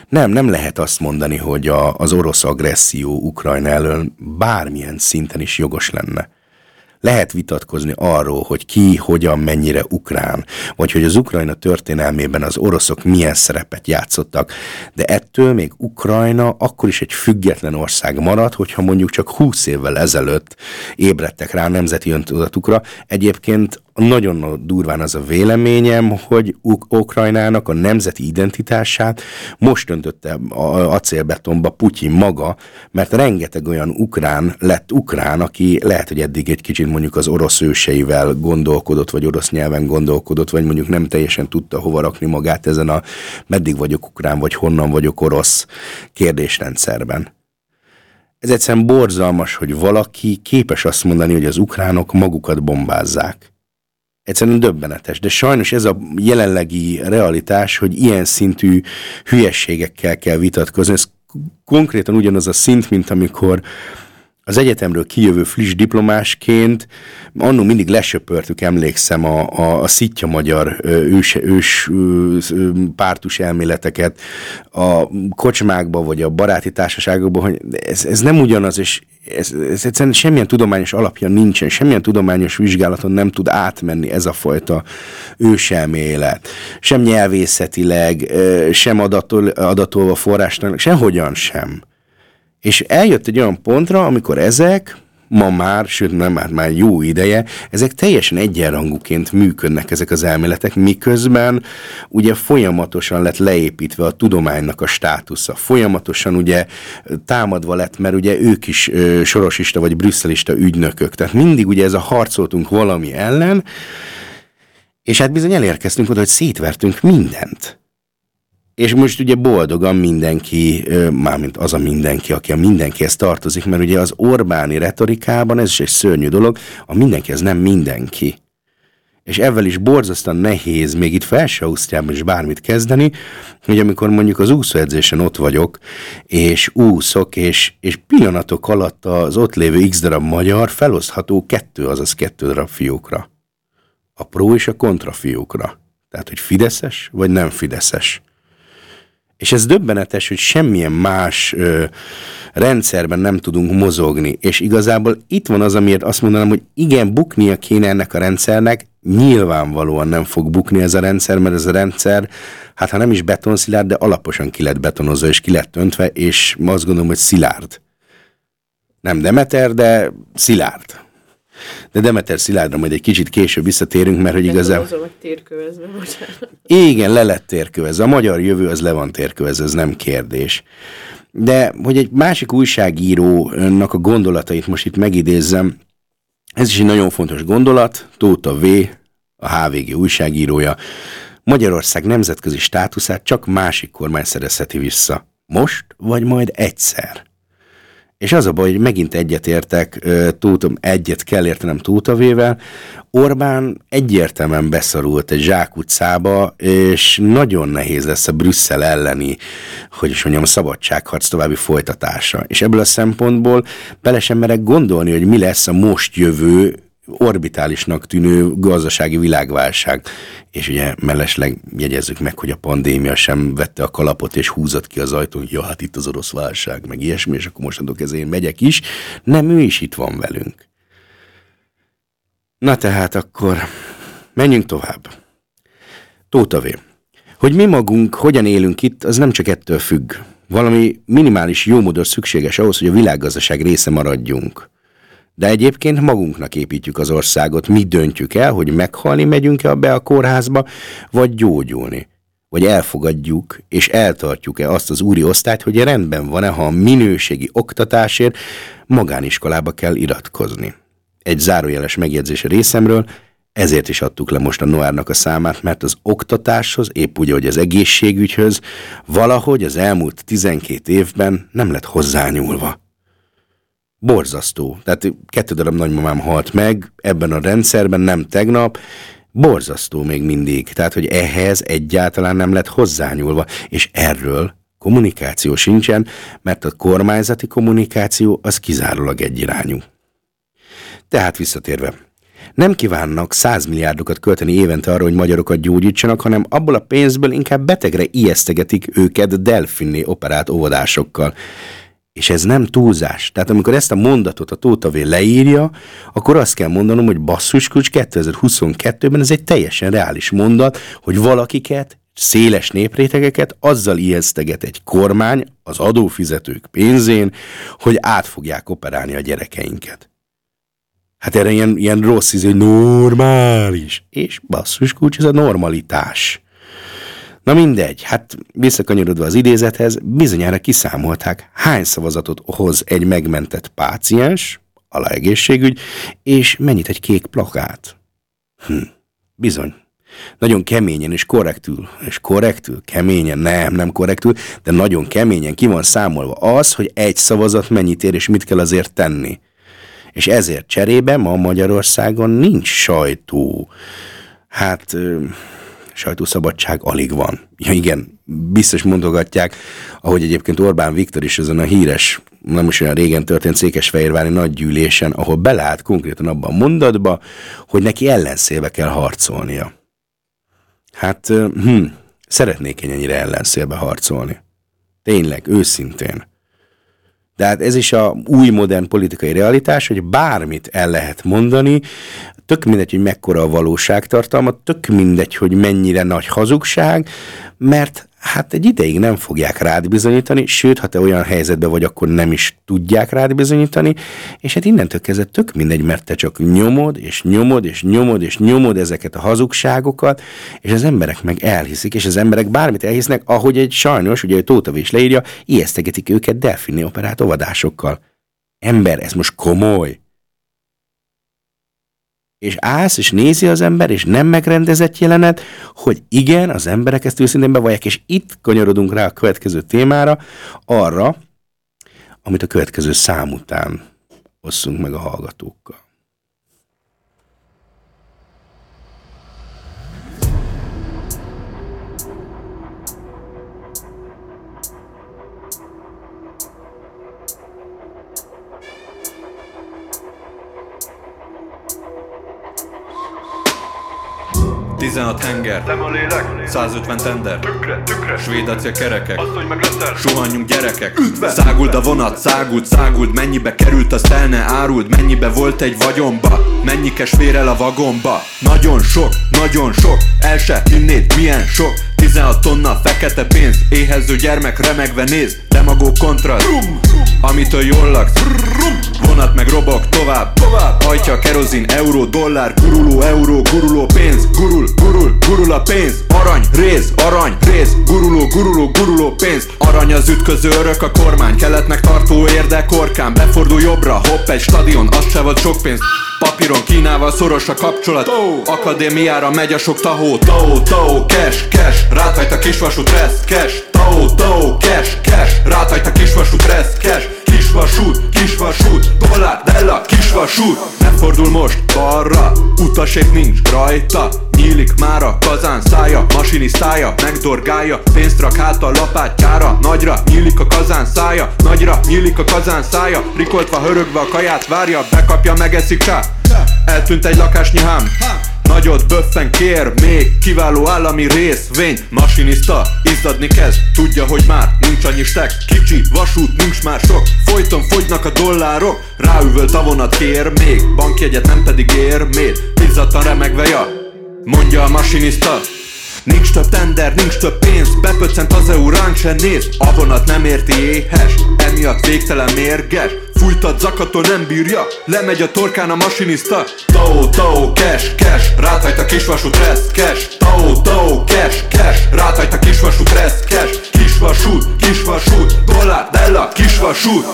Nem, nem lehet azt mondani, hogy a, az orosz agresszió Ukrajna ellen bármilyen szinten is jogos lenne lehet vitatkozni arról, hogy ki, hogyan, mennyire ukrán, vagy hogy az Ukrajna történelmében az oroszok milyen szerepet játszottak, de ettől még Ukrajna akkor is egy független ország marad, hogyha mondjuk csak 20 évvel ezelőtt ébredtek rá a nemzeti öntudatukra. Egyébként nagyon durván az a véleményem, hogy Uk- Ukrajnának a nemzeti identitását most öntötte acélbetonba Putyin maga, mert rengeteg olyan ukrán lett ukrán, aki lehet, hogy eddig egy kicsit mondjuk az orosz őseivel gondolkodott, vagy orosz nyelven gondolkodott, vagy mondjuk nem teljesen tudta hova rakni magát ezen a meddig vagyok ukrán, vagy honnan vagyok orosz kérdésrendszerben. Ez egyszerűen borzalmas, hogy valaki képes azt mondani, hogy az ukránok magukat bombázzák egyszerűen döbbenetes. De sajnos ez a jelenlegi realitás, hogy ilyen szintű hülyességekkel kell vitatkozni. Ez konkrétan ugyanaz a szint, mint amikor az egyetemről kijövő friss diplomásként annó mindig lesöpörtük, emlékszem, a, a, a szitja magyar ős, ős pártus elméleteket a kocsmákba, vagy a baráti társaságokban, hogy ez, ez nem ugyanaz, és ez, ez egyszerűen semmilyen tudományos alapja nincsen, semmilyen tudományos vizsgálaton nem tud átmenni ez a fajta őselmélet. Sem nyelvészetileg, sem adatol, adatolva forrásnak, sehogyan sem. És eljött egy olyan pontra, amikor ezek ma már, sőt nem már, már jó ideje, ezek teljesen egyenrangúként működnek ezek az elméletek, miközben ugye folyamatosan lett leépítve a tudománynak a státusza, folyamatosan ugye támadva lett, mert ugye ők is ö, sorosista vagy brüsszelista ügynökök, tehát mindig ugye ez a harcoltunk valami ellen, és hát bizony elérkeztünk oda, hogy szétvertünk mindent. És most ugye boldogan mindenki, mármint az a mindenki, aki a mindenkihez tartozik, mert ugye az Orbáni retorikában ez is egy szörnyű dolog, a mindenki az nem mindenki. És ezzel is borzasztóan nehéz még itt felső Ausztriában is bármit kezdeni, hogy amikor mondjuk az úszóedzésen ott vagyok, és úszok, és, és pillanatok alatt az ott lévő x darab magyar felosztható kettő, azaz kettő darab fiúkra. A pró és a kontra fiúkra. Tehát, hogy fideszes, vagy nem fideszes. És ez döbbenetes, hogy semmilyen más ö, rendszerben nem tudunk mozogni. És igazából itt van az, amiért azt mondanám, hogy igen, buknia kéne ennek a rendszernek, nyilvánvalóan nem fog bukni ez a rendszer, mert ez a rendszer, hát ha nem is betonszilárd, de alaposan ki lett betonozva, és ki lett öntve, és azt gondolom, hogy szilárd. Nem Demeter, de szilárd. De Demeter Szilárdra majd egy kicsit később visszatérünk, mert hogy igazán... térkövezve, bocsánat. Igen, le lett térkövezve. A magyar jövő az le van térkövezve, ez nem kérdés. De hogy egy másik újságírónak a gondolatait most itt megidézzem, ez is egy nagyon fontos gondolat, Tóta V, a HVG újságírója, Magyarország nemzetközi státuszát csak másik kormány szerezheti vissza. Most, vagy majd egyszer. És az a baj, hogy megint egyetértek, túltom, egyet kell értenem Tótavével, Orbán egyértelműen beszorult egy zsákutcába, és nagyon nehéz lesz a Brüsszel elleni, hogy is mondjam, a szabadságharc további folytatása. És ebből a szempontból bele sem merek gondolni, hogy mi lesz a most jövő orbitálisnak tűnő gazdasági világválság. És ugye mellesleg jegyezzük meg, hogy a pandémia sem vette a kalapot és húzott ki az ajtón, ja, hát itt az orosz válság, meg ilyesmi, és akkor mostantól kezdve én megyek is. Nem, ő is itt van velünk. Na tehát akkor menjünk tovább. Tótavé. Hogy mi magunk hogyan élünk itt, az nem csak ettől függ. Valami minimális jómódor szükséges ahhoz, hogy a világgazdaság része maradjunk. De egyébként magunknak építjük az országot, mi döntjük el, hogy meghalni megyünk-e be a kórházba, vagy gyógyulni. Vagy elfogadjuk és eltartjuk-e azt az úri osztályt, hogy rendben van-e, ha a minőségi oktatásért magániskolába kell iratkozni. Egy zárójeles megjegyzés részemről, ezért is adtuk le most a Noárnak a számát, mert az oktatáshoz, épp úgy, hogy az egészségügyhöz, valahogy az elmúlt 12 évben nem lett hozzányúlva. Borzasztó. Tehát kettő darab nagymamám halt meg ebben a rendszerben, nem tegnap, borzasztó még mindig. Tehát, hogy ehhez egyáltalán nem lett hozzányúlva. És erről kommunikáció sincsen, mert a kormányzati kommunikáció az kizárólag egyirányú. Tehát visszatérve, nem kívánnak százmilliárdokat költeni évente arra, hogy magyarokat gyógyítsanak, hanem abból a pénzből inkább betegre ijesztegetik őket delfinné operált óvodásokkal. És ez nem túlzás. Tehát amikor ezt a mondatot a Tótavé leírja, akkor azt kell mondanom, hogy basszuskulcs 2022-ben ez egy teljesen reális mondat, hogy valakiket, széles néprétegeket azzal ijeszteget egy kormány az adófizetők pénzén, hogy át fogják operálni a gyerekeinket. Hát erre ilyen, ilyen rossz íz, hogy normális. És basszus ez a normalitás. Na mindegy, hát visszakanyarodva az idézethez, bizonyára kiszámolták, hány szavazatot hoz egy megmentett páciens, egészségügy, és mennyit egy kék plakát. Hm, bizony. Nagyon keményen és korrektül, és korrektül, keményen, nem, nem korrektül, de nagyon keményen ki van számolva az, hogy egy szavazat mennyit ér, és mit kell azért tenni és ezért cserébe ma Magyarországon nincs sajtó. Hát sajtószabadság alig van. Ja igen, biztos mondogatják, ahogy egyébként Orbán Viktor is ezen a híres, nem is olyan régen történt Székesfehérvári nagygyűlésen, ahol beleállt konkrétan abban a mondatba, hogy neki ellenszélbe kell harcolnia. Hát, hm, szeretnék én ennyire ellenszélbe harcolni. Tényleg, őszintén. De hát ez is a új modern politikai realitás, hogy bármit el lehet mondani, tök mindegy, hogy mekkora a valóságtartalma, tök mindegy, hogy mennyire nagy hazugság, mert hát egy ideig nem fogják rád bizonyítani, sőt, ha te olyan helyzetben vagy, akkor nem is tudják rád bizonyítani, és hát innentől kezdve tök mindegy, mert te csak nyomod, és nyomod, és nyomod, és nyomod ezeket a hazugságokat, és az emberek meg elhiszik, és az emberek bármit elhisznek, ahogy egy sajnos, ugye Tóta is leírja, ijesztegetik őket delfinni operát ovadásokkal. Ember, ez most komoly és állsz, és nézi az ember, és nem megrendezett jelenet, hogy igen, az emberek ezt őszintén bevallják, és itt kanyarodunk rá a következő témára, arra, amit a következő szám után osszunk meg a hallgatókkal. 16 henger Nem a lélek? 150 tender. Tükre, tükre. Svéd acél kerekek Azt, hogy meg Suhanjunk gyerekek. Üdve! Száguld a vonat, szágult, szágult Mennyibe került, azt el ne árult Mennyibe volt egy vagyomba Mennyi fér el a vagomba. Nagyon sok, nagyon sok El se hinnéd, milyen sok. 16 tonna fekete pénz Éhező gyermek remegve néz Demagó kontraszt Amitől jól laksz. Vonat meg robok tovább Hajtja kerozin, euró, dollár Guruló, euró, guruló pénz Gurul, gurul, gurul a pénz Arany, réz, arany, réz. Guruló, guruló, guruló pénz. Arany az ütköző örök a kormány. Keletnek tartó érde korkán Befordul jobbra, hopp egy stadion Az se volt sok pénz. Papíron Kínával szoros a kapcsolat. Akadémiára megy a sok tahó. Tahó, tahó, cash, cash. Rátajt a kisvasút, resz, cash. Tahó, tahó, cash, cash. Rátajt a kisvasút, resz, cash kisvasút, kisvasút Dollár, della, kisvasút. Nem fordul most balra, utaség nincs rajta. Nyílik már a kazán szája, masinisztája Megdorgálja, pénzt rak hát a lapátjára Nagyra nyílik a kazán szája, nagyra nyílik a kazán szája Rikoltva hörögve a kaját várja, bekapja, megeszik rá Eltűnt egy lakásnyi hám Nagyot böffen kér még Kiváló állami részvény. Masinista izzadni kezd Tudja, hogy már nincs annyi stek. Kicsi vasút, nincs már sok. Folyton fogynak a dollárok Ráüvölt a vonat kér még. Bankjegyet nem pedig ér még Izzadtan remegve ja. Mondja a masinista Nincs több tender, nincs több pénz Bepöccent az EU ránk se néz. A vonat nem érti éhes Emiatt végtelen mérges. Fújtat zakatól nem bírja Lemegy a torkán a masinista. Tao, tao, cash, cash Ráthajt a kisvasút, rest, cash. Tao, tao, cash, cash Ráthajt a kisvasút, rest, cash. Kisvasút, kisvasút Dollár, della, kisvasút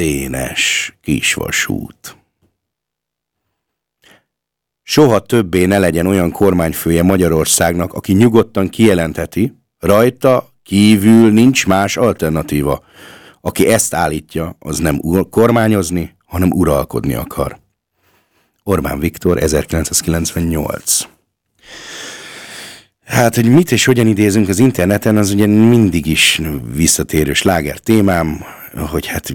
Dénes kisvasút. Soha többé ne legyen olyan kormányfője Magyarországnak, aki nyugodtan kijelenteti, rajta kívül nincs más alternatíva. Aki ezt állítja, az nem kormányozni, hanem uralkodni akar. Orbán Viktor, 1998 Hát, hogy mit és hogyan idézünk az interneten, az ugye mindig is visszatérő sláger témám, hogy hát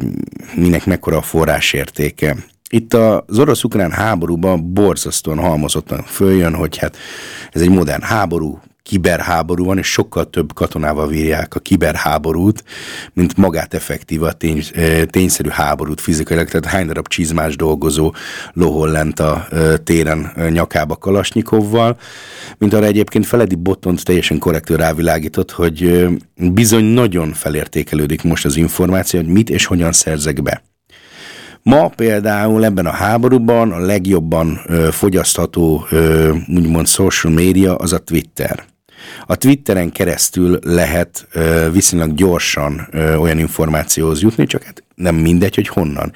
minek mekkora a forrásértéke. Itt az orosz-ukrán háborúban borzasztóan halmozottan följön, hogy hát ez egy modern háború, kiberháború van, és sokkal több katonával vírják a kiberháborút, mint magát effektív a tény, tényszerű háborút fizikailag, tehát hány darab csizmás dolgozó lohol lent a téren nyakába Kalasnyikovval, mint arra egyébként Feledi Botont teljesen korrektül rávilágított, hogy bizony nagyon felértékelődik most az információ, hogy mit és hogyan szerzek be. Ma például ebben a háborúban a legjobban ö, fogyasztható ö, úgymond social media az a Twitter. A Twitteren keresztül lehet viszonylag gyorsan olyan információhoz jutni, csak hát nem mindegy, hogy honnan.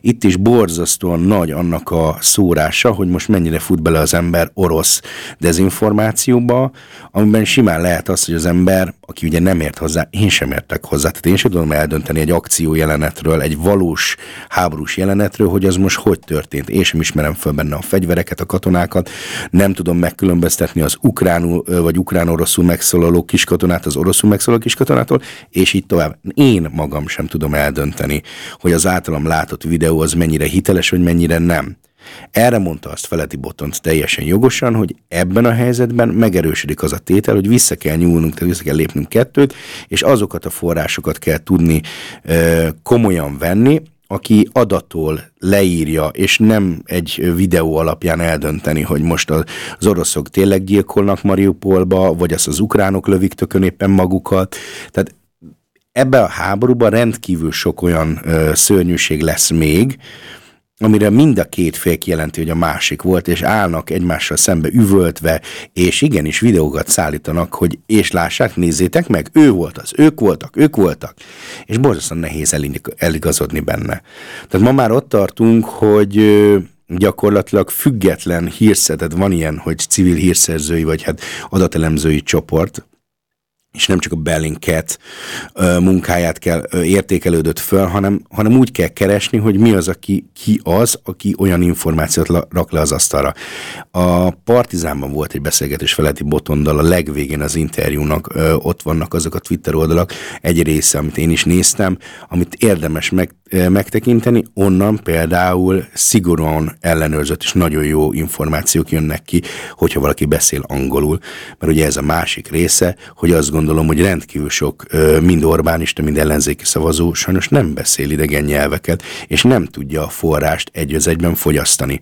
Itt is borzasztóan nagy annak a szórása, hogy most mennyire fut bele az ember orosz dezinformációba, amiben simán lehet az, hogy az ember, aki ugye nem ért hozzá, én sem értek hozzá, tehát én sem tudom eldönteni egy akció jelenetről, egy valós háborús jelenetről, hogy az most hogy történt. Én sem ismerem föl benne a fegyvereket, a katonákat, nem tudom megkülönböztetni az ukránul vagy ukrán-oroszul megszólaló kiskatonát az oroszul megszólaló kiskatonától, és így tovább. Én magam sem tudom eldönteni, hogy az általam látott videó az mennyire hiteles, vagy mennyire nem. Erre mondta azt Feleti Botont teljesen jogosan, hogy ebben a helyzetben megerősödik az a tétel, hogy vissza kell nyúlnunk, tehát vissza kell lépnünk kettőt, és azokat a forrásokat kell tudni ö, komolyan venni, aki adatól leírja, és nem egy videó alapján eldönteni, hogy most az oroszok tényleg gyilkolnak Mariupolba, vagy azt az ukránok lövik tökön éppen magukat. Tehát ebbe a háborúban rendkívül sok olyan ö, szörnyűség lesz még, amire mind a két fél kijelenti, hogy a másik volt, és állnak egymással szembe üvöltve, és igenis videókat szállítanak, hogy és lássák, nézzétek meg, ő volt az, ők voltak, ők voltak. És borzasztóan nehéz eligazodni benne. Tehát ma már ott tartunk, hogy gyakorlatilag független hírszetet, van ilyen, hogy civil hírszerzői, vagy hát adatelemzői csoport, és nem csak a Bellingcat munkáját kell értékelődött föl, hanem, hanem úgy kell keresni, hogy mi az, aki ki az, aki olyan információt rak le az asztalra. A Partizánban volt egy beszélgetés Feleti Botondal a legvégén az interjúnak, ott vannak azok a Twitter oldalak, egy része, amit én is néztem, amit érdemes meg, megtekinteni, onnan például szigorúan ellenőrzött és nagyon jó információk jönnek ki, hogyha valaki beszél angolul, mert ugye ez a másik része, hogy azt gondolom, gondolom, hogy rendkívül sok mind Orbánista, mind ellenzéki szavazó sajnos nem beszél idegen nyelveket, és nem tudja a forrást egy az egyben fogyasztani.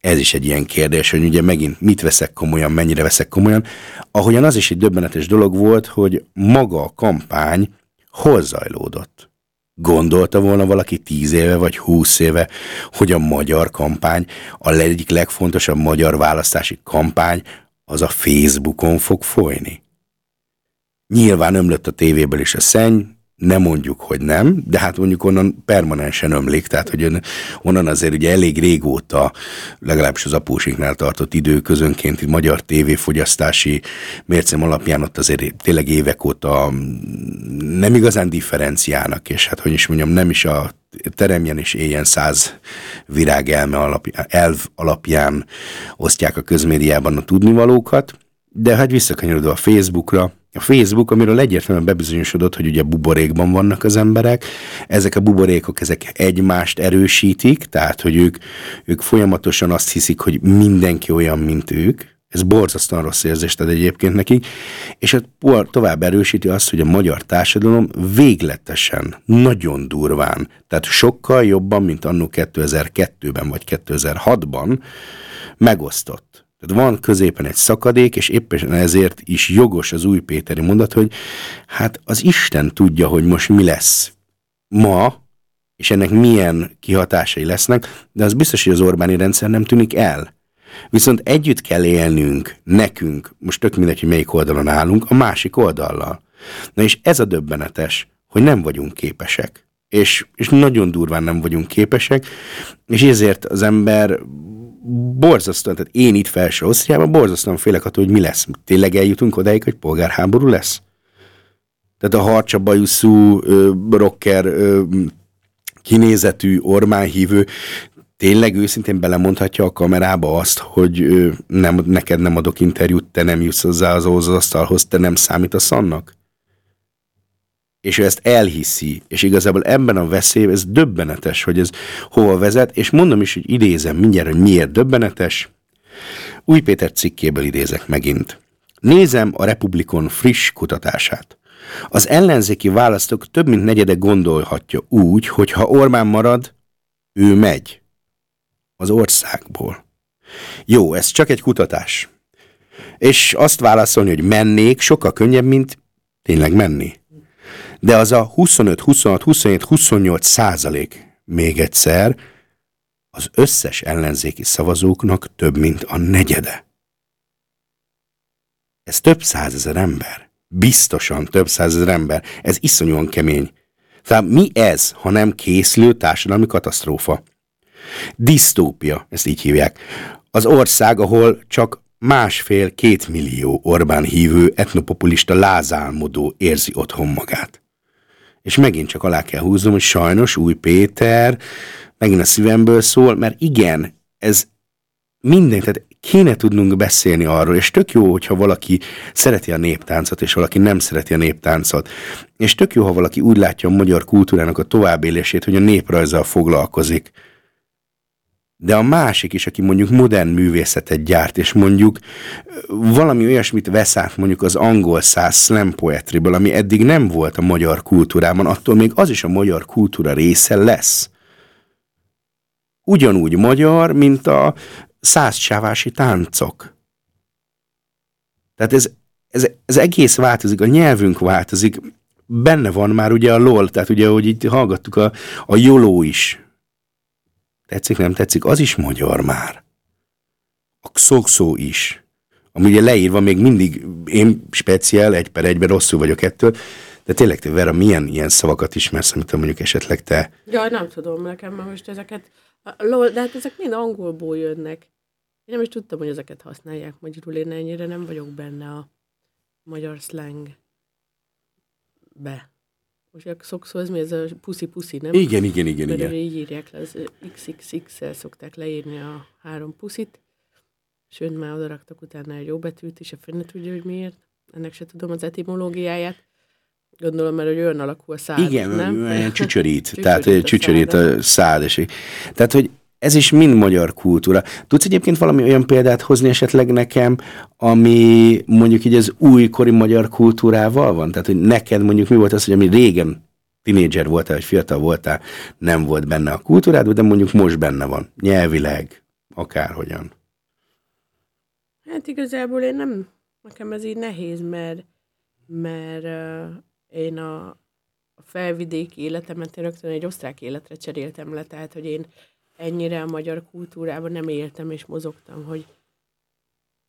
Ez is egy ilyen kérdés, hogy ugye megint mit veszek komolyan, mennyire veszek komolyan. Ahogyan az is egy döbbenetes dolog volt, hogy maga a kampány hol zajlódott. Gondolta volna valaki tíz éve vagy húsz éve, hogy a magyar kampány, a egyik legfontosabb magyar választási kampány az a Facebookon fog folyni. Nyilván ömlött a tévéből is a szenny, nem mondjuk, hogy nem, de hát mondjuk onnan permanensen ömlik, tehát hogy onnan azért ugye elég régóta, legalábbis az apósinknál tartott időközönkénti magyar tévéfogyasztási mércem alapján ott azért tényleg évek óta nem igazán differenciálnak, és hát hogy is mondjam, nem is a teremjen és éljen száz virág alapján, elv alapján osztják a közmédiában a tudnivalókat, de hát visszakanyarodva a Facebookra, a Facebook, amiről egyértelműen bebizonyosodott, hogy ugye buborékban vannak az emberek, ezek a buborékok, ezek egymást erősítik, tehát, hogy ők, ők folyamatosan azt hiszik, hogy mindenki olyan, mint ők, ez borzasztóan rossz érzés tehát egyébként nekik, és ez tovább erősíti azt, hogy a magyar társadalom végletesen, nagyon durván, tehát sokkal jobban, mint annó 2002-ben vagy 2006-ban megosztott. Tehát van középen egy szakadék, és éppen ezért is jogos az új Péteri mondat, hogy hát az Isten tudja, hogy most mi lesz ma, és ennek milyen kihatásai lesznek, de az biztos, hogy az Orbáni rendszer nem tűnik el. Viszont együtt kell élnünk, nekünk, most tök mindegy, hogy melyik oldalon állunk, a másik oldallal. Na és ez a döbbenetes, hogy nem vagyunk képesek. És, és nagyon durván nem vagyunk képesek, és ezért az ember borzasztóan, tehát én itt felső Osztriában borzasztóan félek attól, hogy mi lesz. Tényleg eljutunk odáig, hogy polgárháború lesz? Tehát a harcsa bajuszú, rocker, ö, kinézetű, ormánhívő tényleg őszintén belemondhatja a kamerába azt, hogy ö, nem, neked nem adok interjút, te nem jutsz hozzá az, az asztalhoz, te nem számítasz annak? És ő ezt elhiszi, és igazából ebben a veszély, ez döbbenetes, hogy ez hova vezet, és mondom is, hogy idézem mindjárt, hogy miért döbbenetes. Új Péter cikkéből idézek megint. Nézem a Republikon friss kutatását. Az ellenzéki választók több mint negyede gondolhatja úgy, hogy ha Orbán marad, ő megy az országból. Jó, ez csak egy kutatás. És azt válaszolni, hogy mennék, sokkal könnyebb, mint tényleg menni de az a 25, 26, 27, 28 százalék még egyszer az összes ellenzéki szavazóknak több, mint a negyede. Ez több százezer ember. Biztosan több százezer ember. Ez iszonyúan kemény. Tehát mi ez, ha nem készülő társadalmi katasztrófa? Disztópia, ezt így hívják. Az ország, ahol csak másfél-két millió Orbán hívő etnopopulista lázálmodó érzi otthon magát. És megint csak alá kell húznom, hogy sajnos új Péter megint a szívemből szól, mert igen, ez minden, tehát kéne tudnunk beszélni arról, és tök jó, hogyha valaki szereti a néptáncot, és valaki nem szereti a néptáncot. És tök jó, ha valaki úgy látja a magyar kultúrának a továbbélését, hogy a néprajzzal foglalkozik de a másik is, aki mondjuk modern művészetet gyárt, és mondjuk valami olyasmit vesz át mondjuk az angol száz slam poetryből, ami eddig nem volt a magyar kultúrában, attól még az is a magyar kultúra része lesz. Ugyanúgy magyar, mint a százcsávási táncok. Tehát ez, ez, ez egész változik, a nyelvünk változik, benne van már ugye a LOL, tehát ugye, hogy itt hallgattuk a, a YOLO is, Tetszik, nem tetszik? Az is magyar már. A szokszó is. Ami ugye leírva még mindig, én speciál, egy per egyben rosszul vagyok ettől, de tényleg te, Vera, milyen ilyen szavakat ismersz, amit mondjuk esetleg te... Jaj, nem tudom nekem, mert most ezeket... Lol, de hát ezek mind angolból jönnek. Én nem is tudtam, hogy ezeket használják magyarul, én ennyire nem vagyok benne a magyar slang be. Most a szokszó, ez mi, ez a puszi-puszi, nem? Igen, igen, igen, Mert igen. így írják le, az XXX-el szokták leírni a három puszit, sőt, már oda raktak utána egy jó betűt is, a fene tudja, hogy miért. Ennek se tudom az etimológiáját. Gondolom, mert hogy olyan alakú a szád, Igen, nem? olyan csücsörít, Csücsörít tehát a csücsörít szád. a szád. És, tehát, hogy ez is mind magyar kultúra. Tudsz egyébként valami olyan példát hozni esetleg nekem, ami mondjuk így az újkori magyar kultúrával van? Tehát, hogy neked mondjuk mi volt az, hogy ami régen tinédzser voltál, vagy fiatal voltál, nem volt benne a kultúrádban, de mondjuk most benne van, nyelvileg, akárhogyan. Hát igazából én nem, nekem ez így nehéz, mert, mert uh, én a, a felvidéki életemet én rögtön egy osztrák életre cseréltem le, tehát hogy én ennyire a magyar kultúrában nem éltem és mozogtam, hogy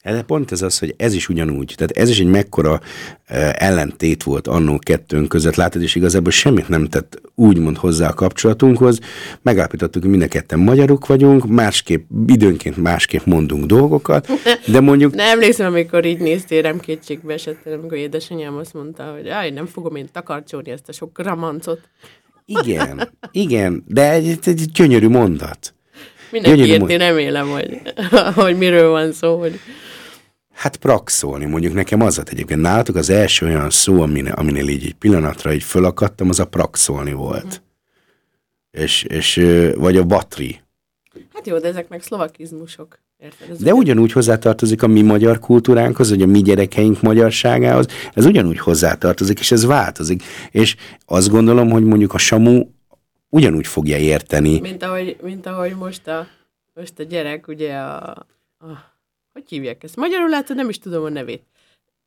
De pont ez az, hogy ez is ugyanúgy. Tehát ez is egy mekkora uh, ellentét volt annó kettőnk között, látod, és igazából semmit nem tett úgymond hozzá a kapcsolatunkhoz. Megállapítottuk, hogy mind ketten magyarok vagyunk, másképp, időnként másképp mondunk dolgokat, de mondjuk Ne emlékszem, amikor így néztél rám kétségbe esettem, amikor édesanyám azt mondta, hogy Aj, nem fogom én takarcsolni ezt a sok gramancot. Igen, igen, de egy, egy, egy gyönyörű mondat. Mindenki Gyönyörű érti, mond- remélem, hogy, hogy miről van szó, hogy Hát praxolni, mondjuk nekem az volt egyébként. Nálatok az első olyan szó, aminél, aminél így egy pillanatra így fölakadtam, az a praxolni volt. És, és ö, vagy a batri. hát jó, de ezek meg szlovakizmusok. Érted? De ugyanúgy hozzátartozik a mi magyar kultúránkhoz, vagy a mi gyerekeink magyarságához, ez ugyanúgy hozzátartozik, és ez változik. És azt gondolom, hogy mondjuk a Samu ugyanúgy fogja érteni. Mint ahogy, mint ahogy most, a, most a gyerek, ugye a, a... Hogy hívják ezt? Magyarul látod, nem is tudom a nevét.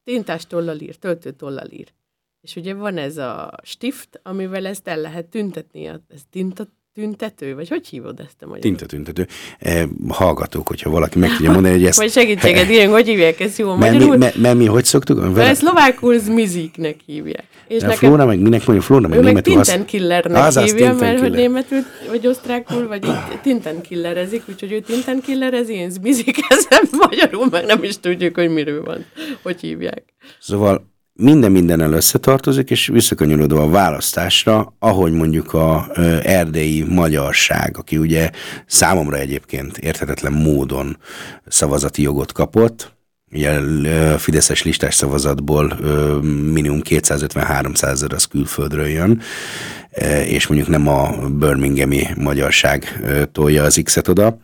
Tintás tollal ír, töltő tollal ír. És ugye van ez a stift, amivel ezt el lehet tüntetni. Ez tinta, tüntető? Vagy hogy hívod ezt a magyarul? Tintatüntető. Eh, hallgatók, hogyha valaki meg tudja mondani, hogy ezt... Vagy segítséget írjunk, hogy hívják ezt jó Mert mi, magyarul? mert, mert mi hogy szoktuk? Mert Vele, szlovákul zmiziknek hívják. És nekem, Flóra meg minek mondja, Flóra meg meg hasz- Tintenkillernek Azaz, hívja, mert hogy németül, vagy osztrákul, vagy így Tintenkillerezik, úgyhogy ő Tintenkillerezi, én zmizikezem, magyarul meg nem is tudjuk, hogy miről van, hogy hívják. Szóval minden mindennel összetartozik, és visszakanyarodva a választásra, ahogy mondjuk a erdélyi magyarság, aki ugye számomra egyébként érthetetlen módon szavazati jogot kapott, ugye Fideszes listás szavazatból minimum 250-300 az külföldről jön, és mondjuk nem a Birminghami magyarság tolja az X-et oda,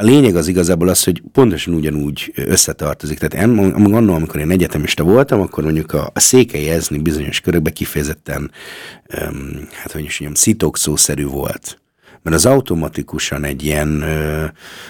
a lényeg az igazából az, hogy pontosan ugyanúgy összetartozik. Tehát en- annól, amikor én egyetemista voltam, akkor mondjuk a, a székely ezni bizonyos körökben kifejezetten, um, hát hogy is mondjam, szitokszószerű volt. Mert az automatikusan egy ilyen, ö,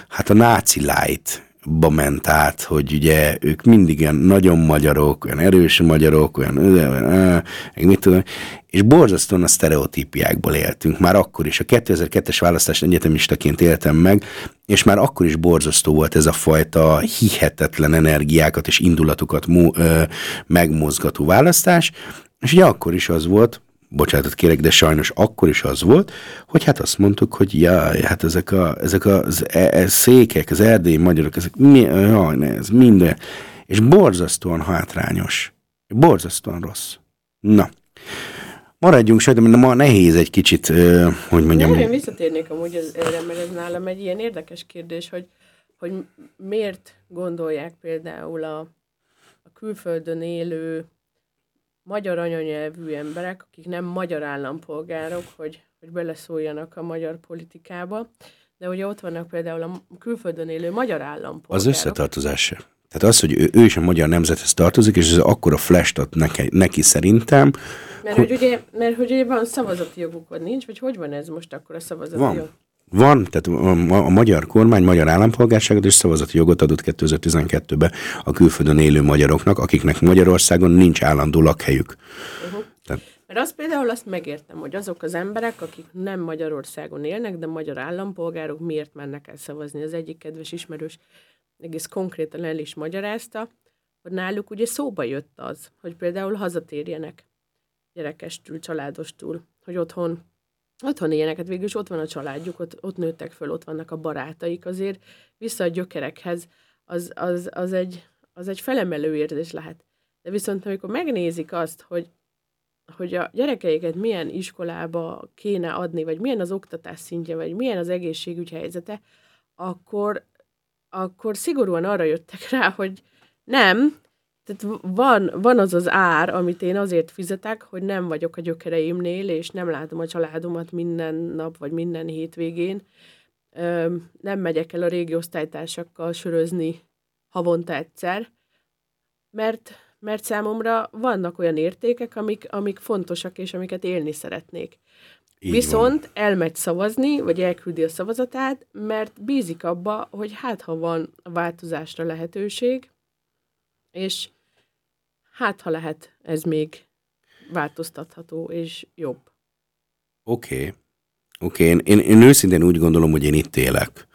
hát a náci light ba ment át, hogy ugye ők mindig ilyen nagyon magyarok, olyan erős magyarok, olyan, ö, meg mit tudom, és borzasztóan a sztereotípiákból éltünk. Már akkor is, a 2002-es választást egyetemistaként éltem meg, és már akkor is borzasztó volt ez a fajta hihetetlen energiákat és indulatokat mo- ö, megmozgató választás, és ugye akkor is az volt, bocsánatot kérek, de sajnos akkor is az volt, hogy hát azt mondtuk, hogy jaj, hát ezek, a, ezek az e, e, székek, az erdélyi magyarok, ezek mi, jaj, ne, ez minden, és borzasztóan hátrányos, borzasztóan rossz. Na, maradjunk sajnos, mert ma nehéz egy kicsit, hogy mondjam, Nem, én visszatérnék amúgy ez, erre, mert ez nálam egy ilyen érdekes kérdés, hogy, hogy miért gondolják például a, a külföldön élő magyar anyanyelvű emberek, akik nem magyar állampolgárok, hogy, hogy beleszóljanak a magyar politikába, de ugye ott vannak például a külföldön élő magyar állampolgárok. az összetartozás se. Tehát az, hogy ő, ő is a magyar nemzethez tartozik, és ez akkora flash ad neki, neki szerintem, Mert hogy, ugye, mert hogy ugye van szavazati joguk, vagy nincs, vagy hogy van ez most akkor a szavazati Van. jog? Van, tehát a, a, a magyar kormány magyar állampolgárságot és szavazati jogot adott 2012-ben a külföldön élő magyaroknak, akiknek Magyarországon nincs állandó lakhelyük. Mert azt például azt megértem, hogy azok az emberek, akik nem Magyarországon élnek, de magyar állampolgárok, miért mennek el szavazni. Az egyik kedves ismerős egész konkrétan el is magyarázta, hogy náluk ugye szóba jött az, hogy például hazatérjenek gyerekestül, családostól, hogy otthon, otthon éljenek, hát végül is ott van a családjuk, ott, ott nőttek föl, ott vannak a barátaik, azért vissza a gyökerekhez, az, az, az, egy, az egy felemelő érzés lehet. De viszont amikor megnézik azt, hogy hogy a gyerekeiket milyen iskolába kéne adni, vagy milyen az oktatás szintje, vagy milyen az egészségügy helyzete, akkor, akkor szigorúan arra jöttek rá, hogy nem, tehát van, van az az ár, amit én azért fizetek, hogy nem vagyok a gyökereimnél, és nem látom a családomat minden nap, vagy minden hétvégén. Nem megyek el a régi osztálytársakkal sörözni havonta egyszer, mert, mert számomra vannak olyan értékek, amik, amik fontosak, és amiket élni szeretnék. Így Viszont van. elmegy szavazni, vagy elküldi a szavazatát, mert bízik abba, hogy hát ha van változásra lehetőség, és hát ha lehet, ez még változtatható és jobb. Oké. Okay. Oké, okay. én, én, én őszintén úgy gondolom, hogy én itt élek.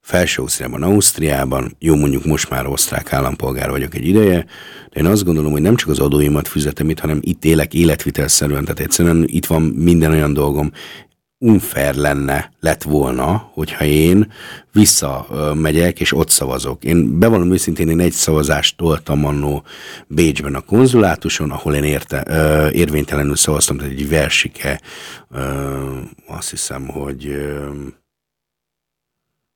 Felső Ausztriában, Ausztriában, jó mondjuk most már osztrák állampolgár vagyok egy ideje, de én azt gondolom, hogy nem csak az adóimat fizetem itt, hanem itt élek életvitelszerűen, tehát egyszerűen itt van minden olyan dolgom, unfair lenne, lett volna, hogyha én visszamegyek és ott szavazok. Én bevallom őszintén, én egy szavazást toltam annó Bécsben a konzulátuson, ahol én érte, ö, érvénytelenül szavaztam, tehát egy versike, ö, azt hiszem, hogy ö,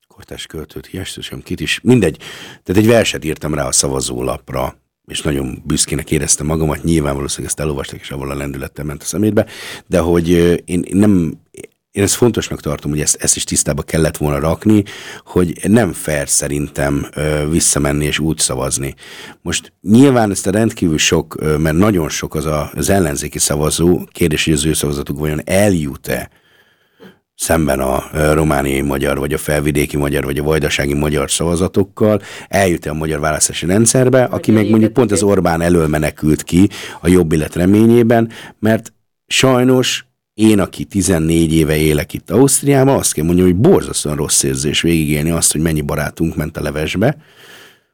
kortás költőt, hiányosam, kit is, mindegy. Tehát egy verset írtam rá a szavazólapra, és nagyon büszkének éreztem magamat, nyilván valószínűleg ezt elolvastak, és avval a lendülettel ment a szemétbe, de hogy én nem, én ezt fontosnak tartom, hogy ezt, ezt is tisztába kellett volna rakni, hogy nem fair szerintem ö, visszamenni és úgy szavazni. Most nyilván ezt a rendkívül sok, ö, mert nagyon sok az a, az ellenzéki szavazó, kérdés, hogy az ő szavazatuk vajon eljut-e szemben a romániai magyar, vagy a felvidéki magyar, vagy a vajdasági magyar szavazatokkal, eljut a magyar választási rendszerbe, aki meg mondjuk pont az Orbán elől menekült ki a jobb élet reményében, mert sajnos én, aki 14 éve élek itt Ausztriában, azt kell mondjam, hogy borzasztóan rossz érzés végigélni azt, hogy mennyi barátunk ment a levesbe,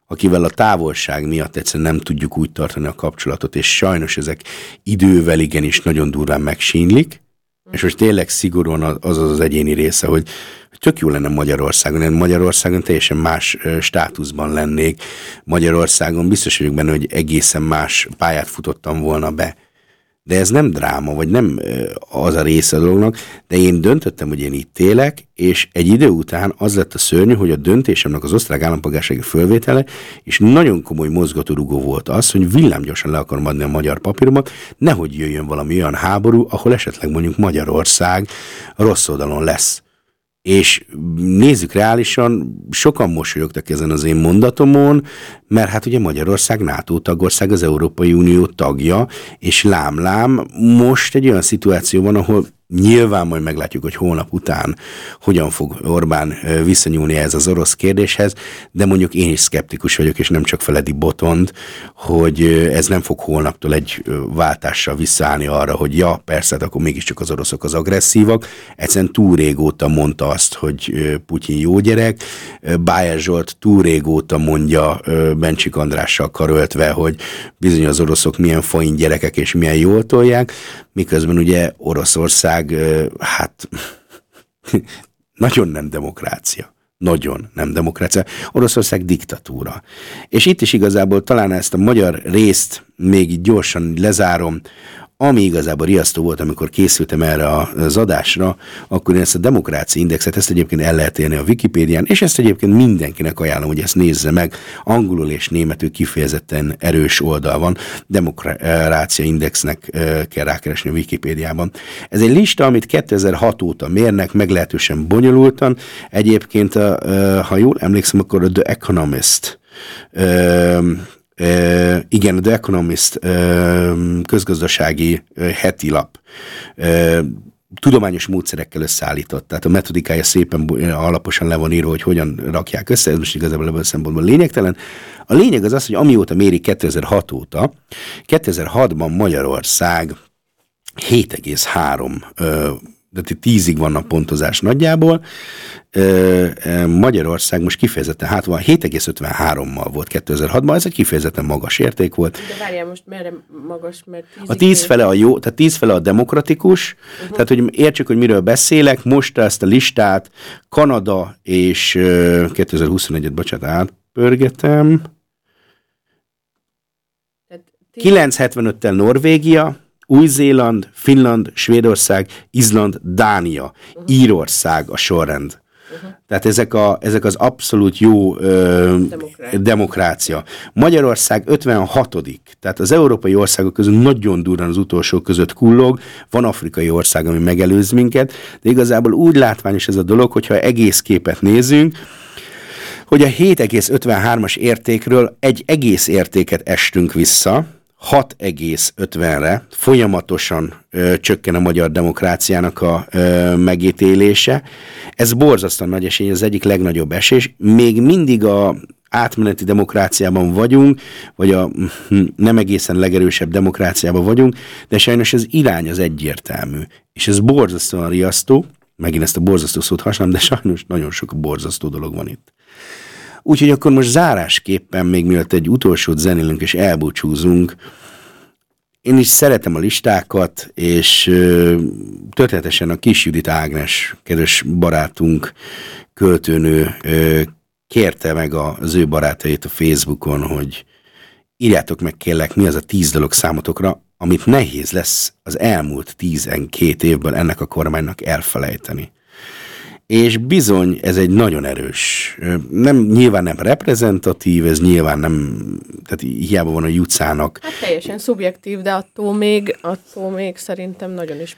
akivel a távolság miatt egyszerűen nem tudjuk úgy tartani a kapcsolatot, és sajnos ezek idővel igenis nagyon durván megsínlik, és most tényleg szigorúan az az, az egyéni része, hogy tök jó lenne Magyarországon. Én Magyarországon teljesen más státuszban lennék. Magyarországon biztos vagyok benne, hogy egészen más pályát futottam volna be de ez nem dráma, vagy nem az a része a dolognak, de én döntöttem, hogy én itt élek, és egy idő után az lett a szörnyű, hogy a döntésemnek az osztrák állampolgársági fölvétele, és nagyon komoly mozgatórugó volt az, hogy villámgyorsan le akarom adni a magyar papíromat, nehogy jöjjön valami olyan háború, ahol esetleg mondjuk Magyarország rossz oldalon lesz. És nézzük reálisan, sokan mosolyogtak ezen az én mondatomon, mert hát ugye Magyarország NATO tagország, az Európai Unió tagja, és lám-lám most egy olyan szituáció van, ahol Nyilván majd meglátjuk, hogy holnap után hogyan fog Orbán visszanyúlni ez az orosz kérdéshez, de mondjuk én is szkeptikus vagyok, és nem csak Feledi Botond, hogy ez nem fog holnaptól egy váltással visszaállni arra, hogy ja, persze, akkor mégiscsak az oroszok az agresszívak. Egyszerűen túl régóta mondta azt, hogy Putyin jó gyerek. Bájer Zsolt túl régóta mondja Bencsik Andrással karöltve, hogy bizony az oroszok milyen fain gyerekek és milyen jól tolják, miközben ugye Oroszország, hát nagyon nem demokrácia. Nagyon nem demokrácia. Oroszország diktatúra. És itt is igazából talán ezt a magyar részt még gyorsan lezárom. Ami igazából riasztó volt, amikor készültem erre az adásra, akkor én ezt a demokrácia indexet, ezt egyébként el lehet élni a Wikipédián, és ezt egyébként mindenkinek ajánlom, hogy ezt nézze meg. Angolul és németül kifejezetten erős oldal van, demokrácia indexnek kell rákeresni a Wikipédiában. Ez egy lista, amit 2006 óta mérnek, meglehetősen bonyolultan. Egyébként, ha jól emlékszem, akkor a The Economist Igen, The Economist közgazdasági uh, heti lap tudományos módszerekkel összeállított. Tehát a metodikája szépen alaposan le van írva, hogy hogyan rakják össze, ez most igazából ebből a szempontból lényegtelen. A lényeg az az, hogy amióta méri 2006 óta, 2006-ban Magyarország 7,3 de tízig vannak pontozás nagyjából. Magyarország most kifejezetten hát van 7,53-mal volt 2006-ban, ez egy kifejezetten magas érték volt. De várjál most, merre magas, mert A tíz fele a jó, tehát tíz fele a demokratikus, uh-huh. tehát hogy értsük, hogy miről beszélek, most ezt a listát Kanada és 2021-et, bocsánat, átpörgetem. 975-tel Norvégia, új-Zéland, Finland, Svédország, Izland, Dánia, Írország a sorrend. Tehát ezek, a, ezek az abszolút jó ö, demokrácia. demokrácia. Magyarország 56 tehát az európai országok közül nagyon durran az utolsó között kullog, van afrikai ország, ami megelőz minket, de igazából úgy látványos ez a dolog, hogyha egész képet nézünk, hogy a 7,53-as értékről egy egész értéket estünk vissza, 6,50-re folyamatosan ö, csökken a magyar demokráciának a ö, megítélése. Ez borzasztóan nagy esély, az egyik legnagyobb esés. Még mindig a átmeneti demokráciában vagyunk, vagy a hm, nem egészen legerősebb demokráciában vagyunk, de sajnos az irány az egyértelmű. És ez borzasztóan riasztó, megint ezt a borzasztó szót használom, de sajnos nagyon sok borzasztó dolog van itt. Úgyhogy akkor most zárásképpen, még mielőtt egy utolsót zenélünk és elbúcsúzunk, én is szeretem a listákat, és ö, történetesen a kis Judit Ágnes, kedves barátunk, költőnő kérte meg az ő barátait a Facebookon, hogy írjátok meg kérlek, mi az a tíz dolog számotokra, amit nehéz lesz az elmúlt tizenkét évből ennek a kormánynak elfelejteni és bizony ez egy nagyon erős, nem, nyilván nem reprezentatív, ez nyilván nem, tehát hiába van a jutcának. Hát teljesen szubjektív, de attól még, attól még szerintem nagyon is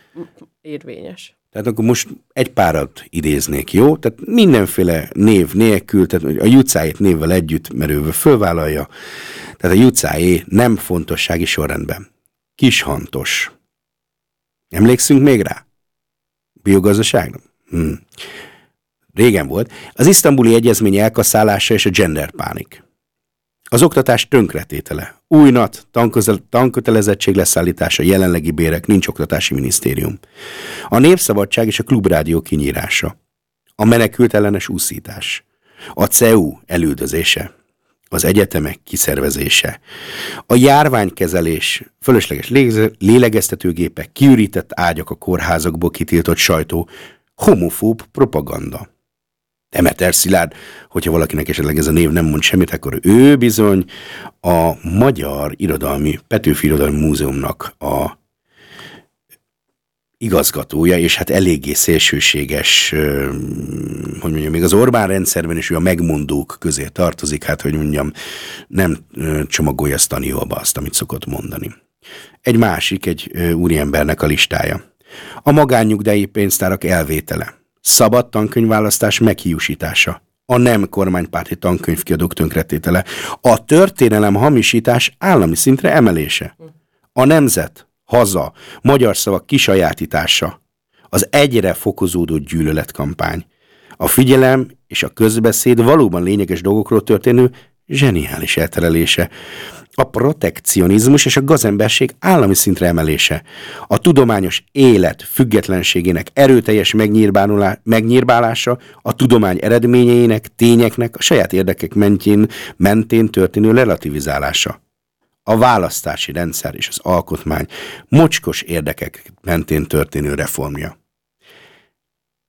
érvényes. Tehát akkor most egy párat idéznék, jó? Tehát mindenféle név nélkül, tehát a jutcájét névvel együtt merőve fölvállalja. Tehát a jutcájé nem fontossági sorrendben. Kishantos. Emlékszünk még rá? Biogazdaságnak? Hmm. Régen volt. Az isztambuli egyezmény elkaszálása és a genderpánik. Az oktatás tönkretétele. Új NAT, tankötelezettség leszállítása, jelenlegi bérek, nincs oktatási minisztérium. A népszabadság és a klubrádió kinyírása. A menekült ellenes úszítás. A CEU elüldözése. Az egyetemek kiszervezése. A járványkezelés, fölösleges lélegeztetőgépek, kiürített ágyak a kórházakból kitiltott sajtó, homofób propaganda. Demeter Szilárd, hogyha valakinek esetleg ez a név nem mond semmit, akkor ő bizony a Magyar Irodalmi, Petőfi Irodalmi Múzeumnak a igazgatója, és hát eléggé szélsőséges, hogy mondjam, még az Orbán rendszerben is ő a megmondók közé tartozik, hát hogy mondjam, nem csomagolja Staniolba azt, amit szokott mondani. Egy másik, egy úriembernek a listája. A magánnyugdíj pénztárak elvétele. Szabad tankönyvválasztás meghiúsítása. A nem kormánypárti tankönyvkiadók tönkretétele. A történelem hamisítás állami szintre emelése. A nemzet, haza, magyar szavak kisajátítása. Az egyre fokozódó gyűlöletkampány. A figyelem és a közbeszéd valóban lényeges dolgokról történő zseniális elterelése a protekcionizmus és a gazemberség állami szintre emelése, a tudományos élet függetlenségének erőteljes megnyírbálása, a tudomány eredményeinek, tényeknek a saját érdekek mentén, mentén történő relativizálása. A választási rendszer és az alkotmány mocskos érdekek mentén történő reformja.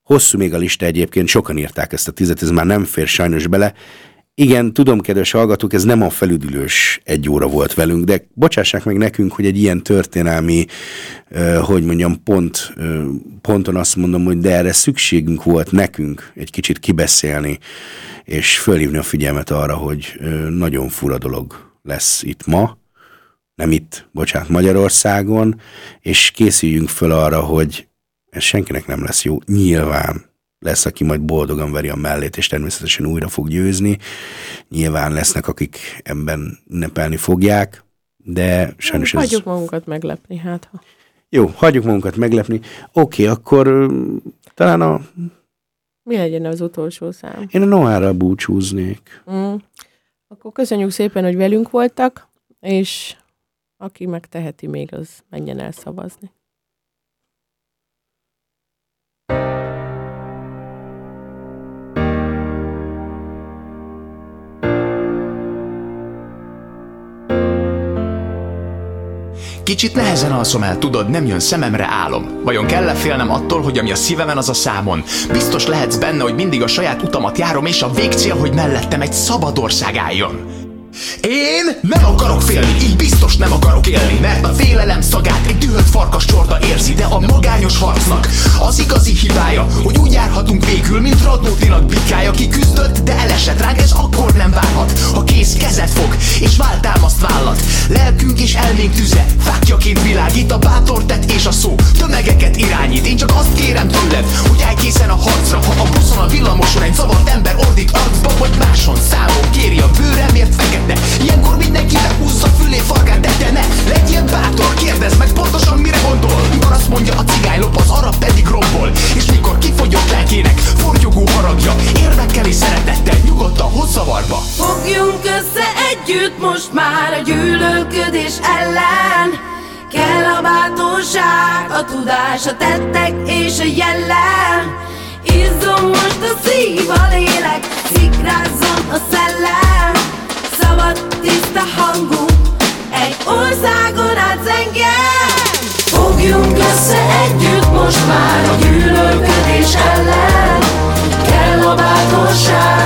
Hosszú még a lista egyébként, sokan írták ezt a tizet, ez már nem fér sajnos bele, igen, tudom, kedves hallgatók, ez nem a felüdülős egy óra volt velünk, de bocsássák meg nekünk, hogy egy ilyen történelmi, hogy mondjam, pont, ponton azt mondom, hogy de erre szükségünk volt nekünk egy kicsit kibeszélni, és fölhívni a figyelmet arra, hogy nagyon fura dolog lesz itt ma, nem itt, bocsánat, Magyarországon, és készüljünk föl arra, hogy ez senkinek nem lesz jó. Nyilván lesz, aki majd boldogan veri a mellét, és természetesen újra fog győzni. Nyilván lesznek, akik ebben ünnepelni fogják, de sajnos ez... Hagyjuk magunkat meglepni, hát ha. Jó, hagyjuk magunkat meglepni. Oké, akkor talán a... Mi legyen az utolsó szám? Én a Noára búcsúznék. Mm. Akkor köszönjük szépen, hogy velünk voltak, és aki megteheti még, az menjen el szavazni. Kicsit nehezen alszom el, tudod, nem jön szememre álom. Vajon kell-e félnem attól, hogy ami a szívemen, az a számon? Biztos lehetsz benne, hogy mindig a saját utamat járom, és a végcél, hogy mellettem egy szabad ország álljon. Én nem akarok félni, így biztos nem akarok élni Mert a félelem szagát egy dühött farkas csorda érzi De a magányos harcnak az igazi hibája Hogy úgy járhatunk végül, mint Radnótinak bikája Ki küzdött, de elesett ránk, ez akkor nem várhat Ha kész kezet fog, és váltámaszt vállat. Lelkünk és elménk tüze, fákjaként világít A bátor tett és a szó, tömegeket irányít. Én csak azt kérem tőled, hogy állj készen a harcra Ha a buszon a villamoson egy zavart ember ordít arcba Vagy máson számon kéri a bőremért fekete Ilyenkor mindenki behúzza fülé farkát, de te ne Legyél bátor, kérdezd meg pontosan mire gondol. Mikor azt mondja a cigány lop, az arab pedig rombol. És mikor kifogyott lelkének fortyogó haragja Érvekkel és szeretettel nyugodtan hoz szavarba Fogjunk össze együtt most már a gyűlölködés ellen. Kell a bátorság, a tudás, a tettek és a jellem. Izzom most a szív, a lélek, szikrázzon a szellem Szabad, tiszta hangunk, egy országon át zengel Fogjunk össze együtt most már a gyűlölködés ellen. Kell a bátorság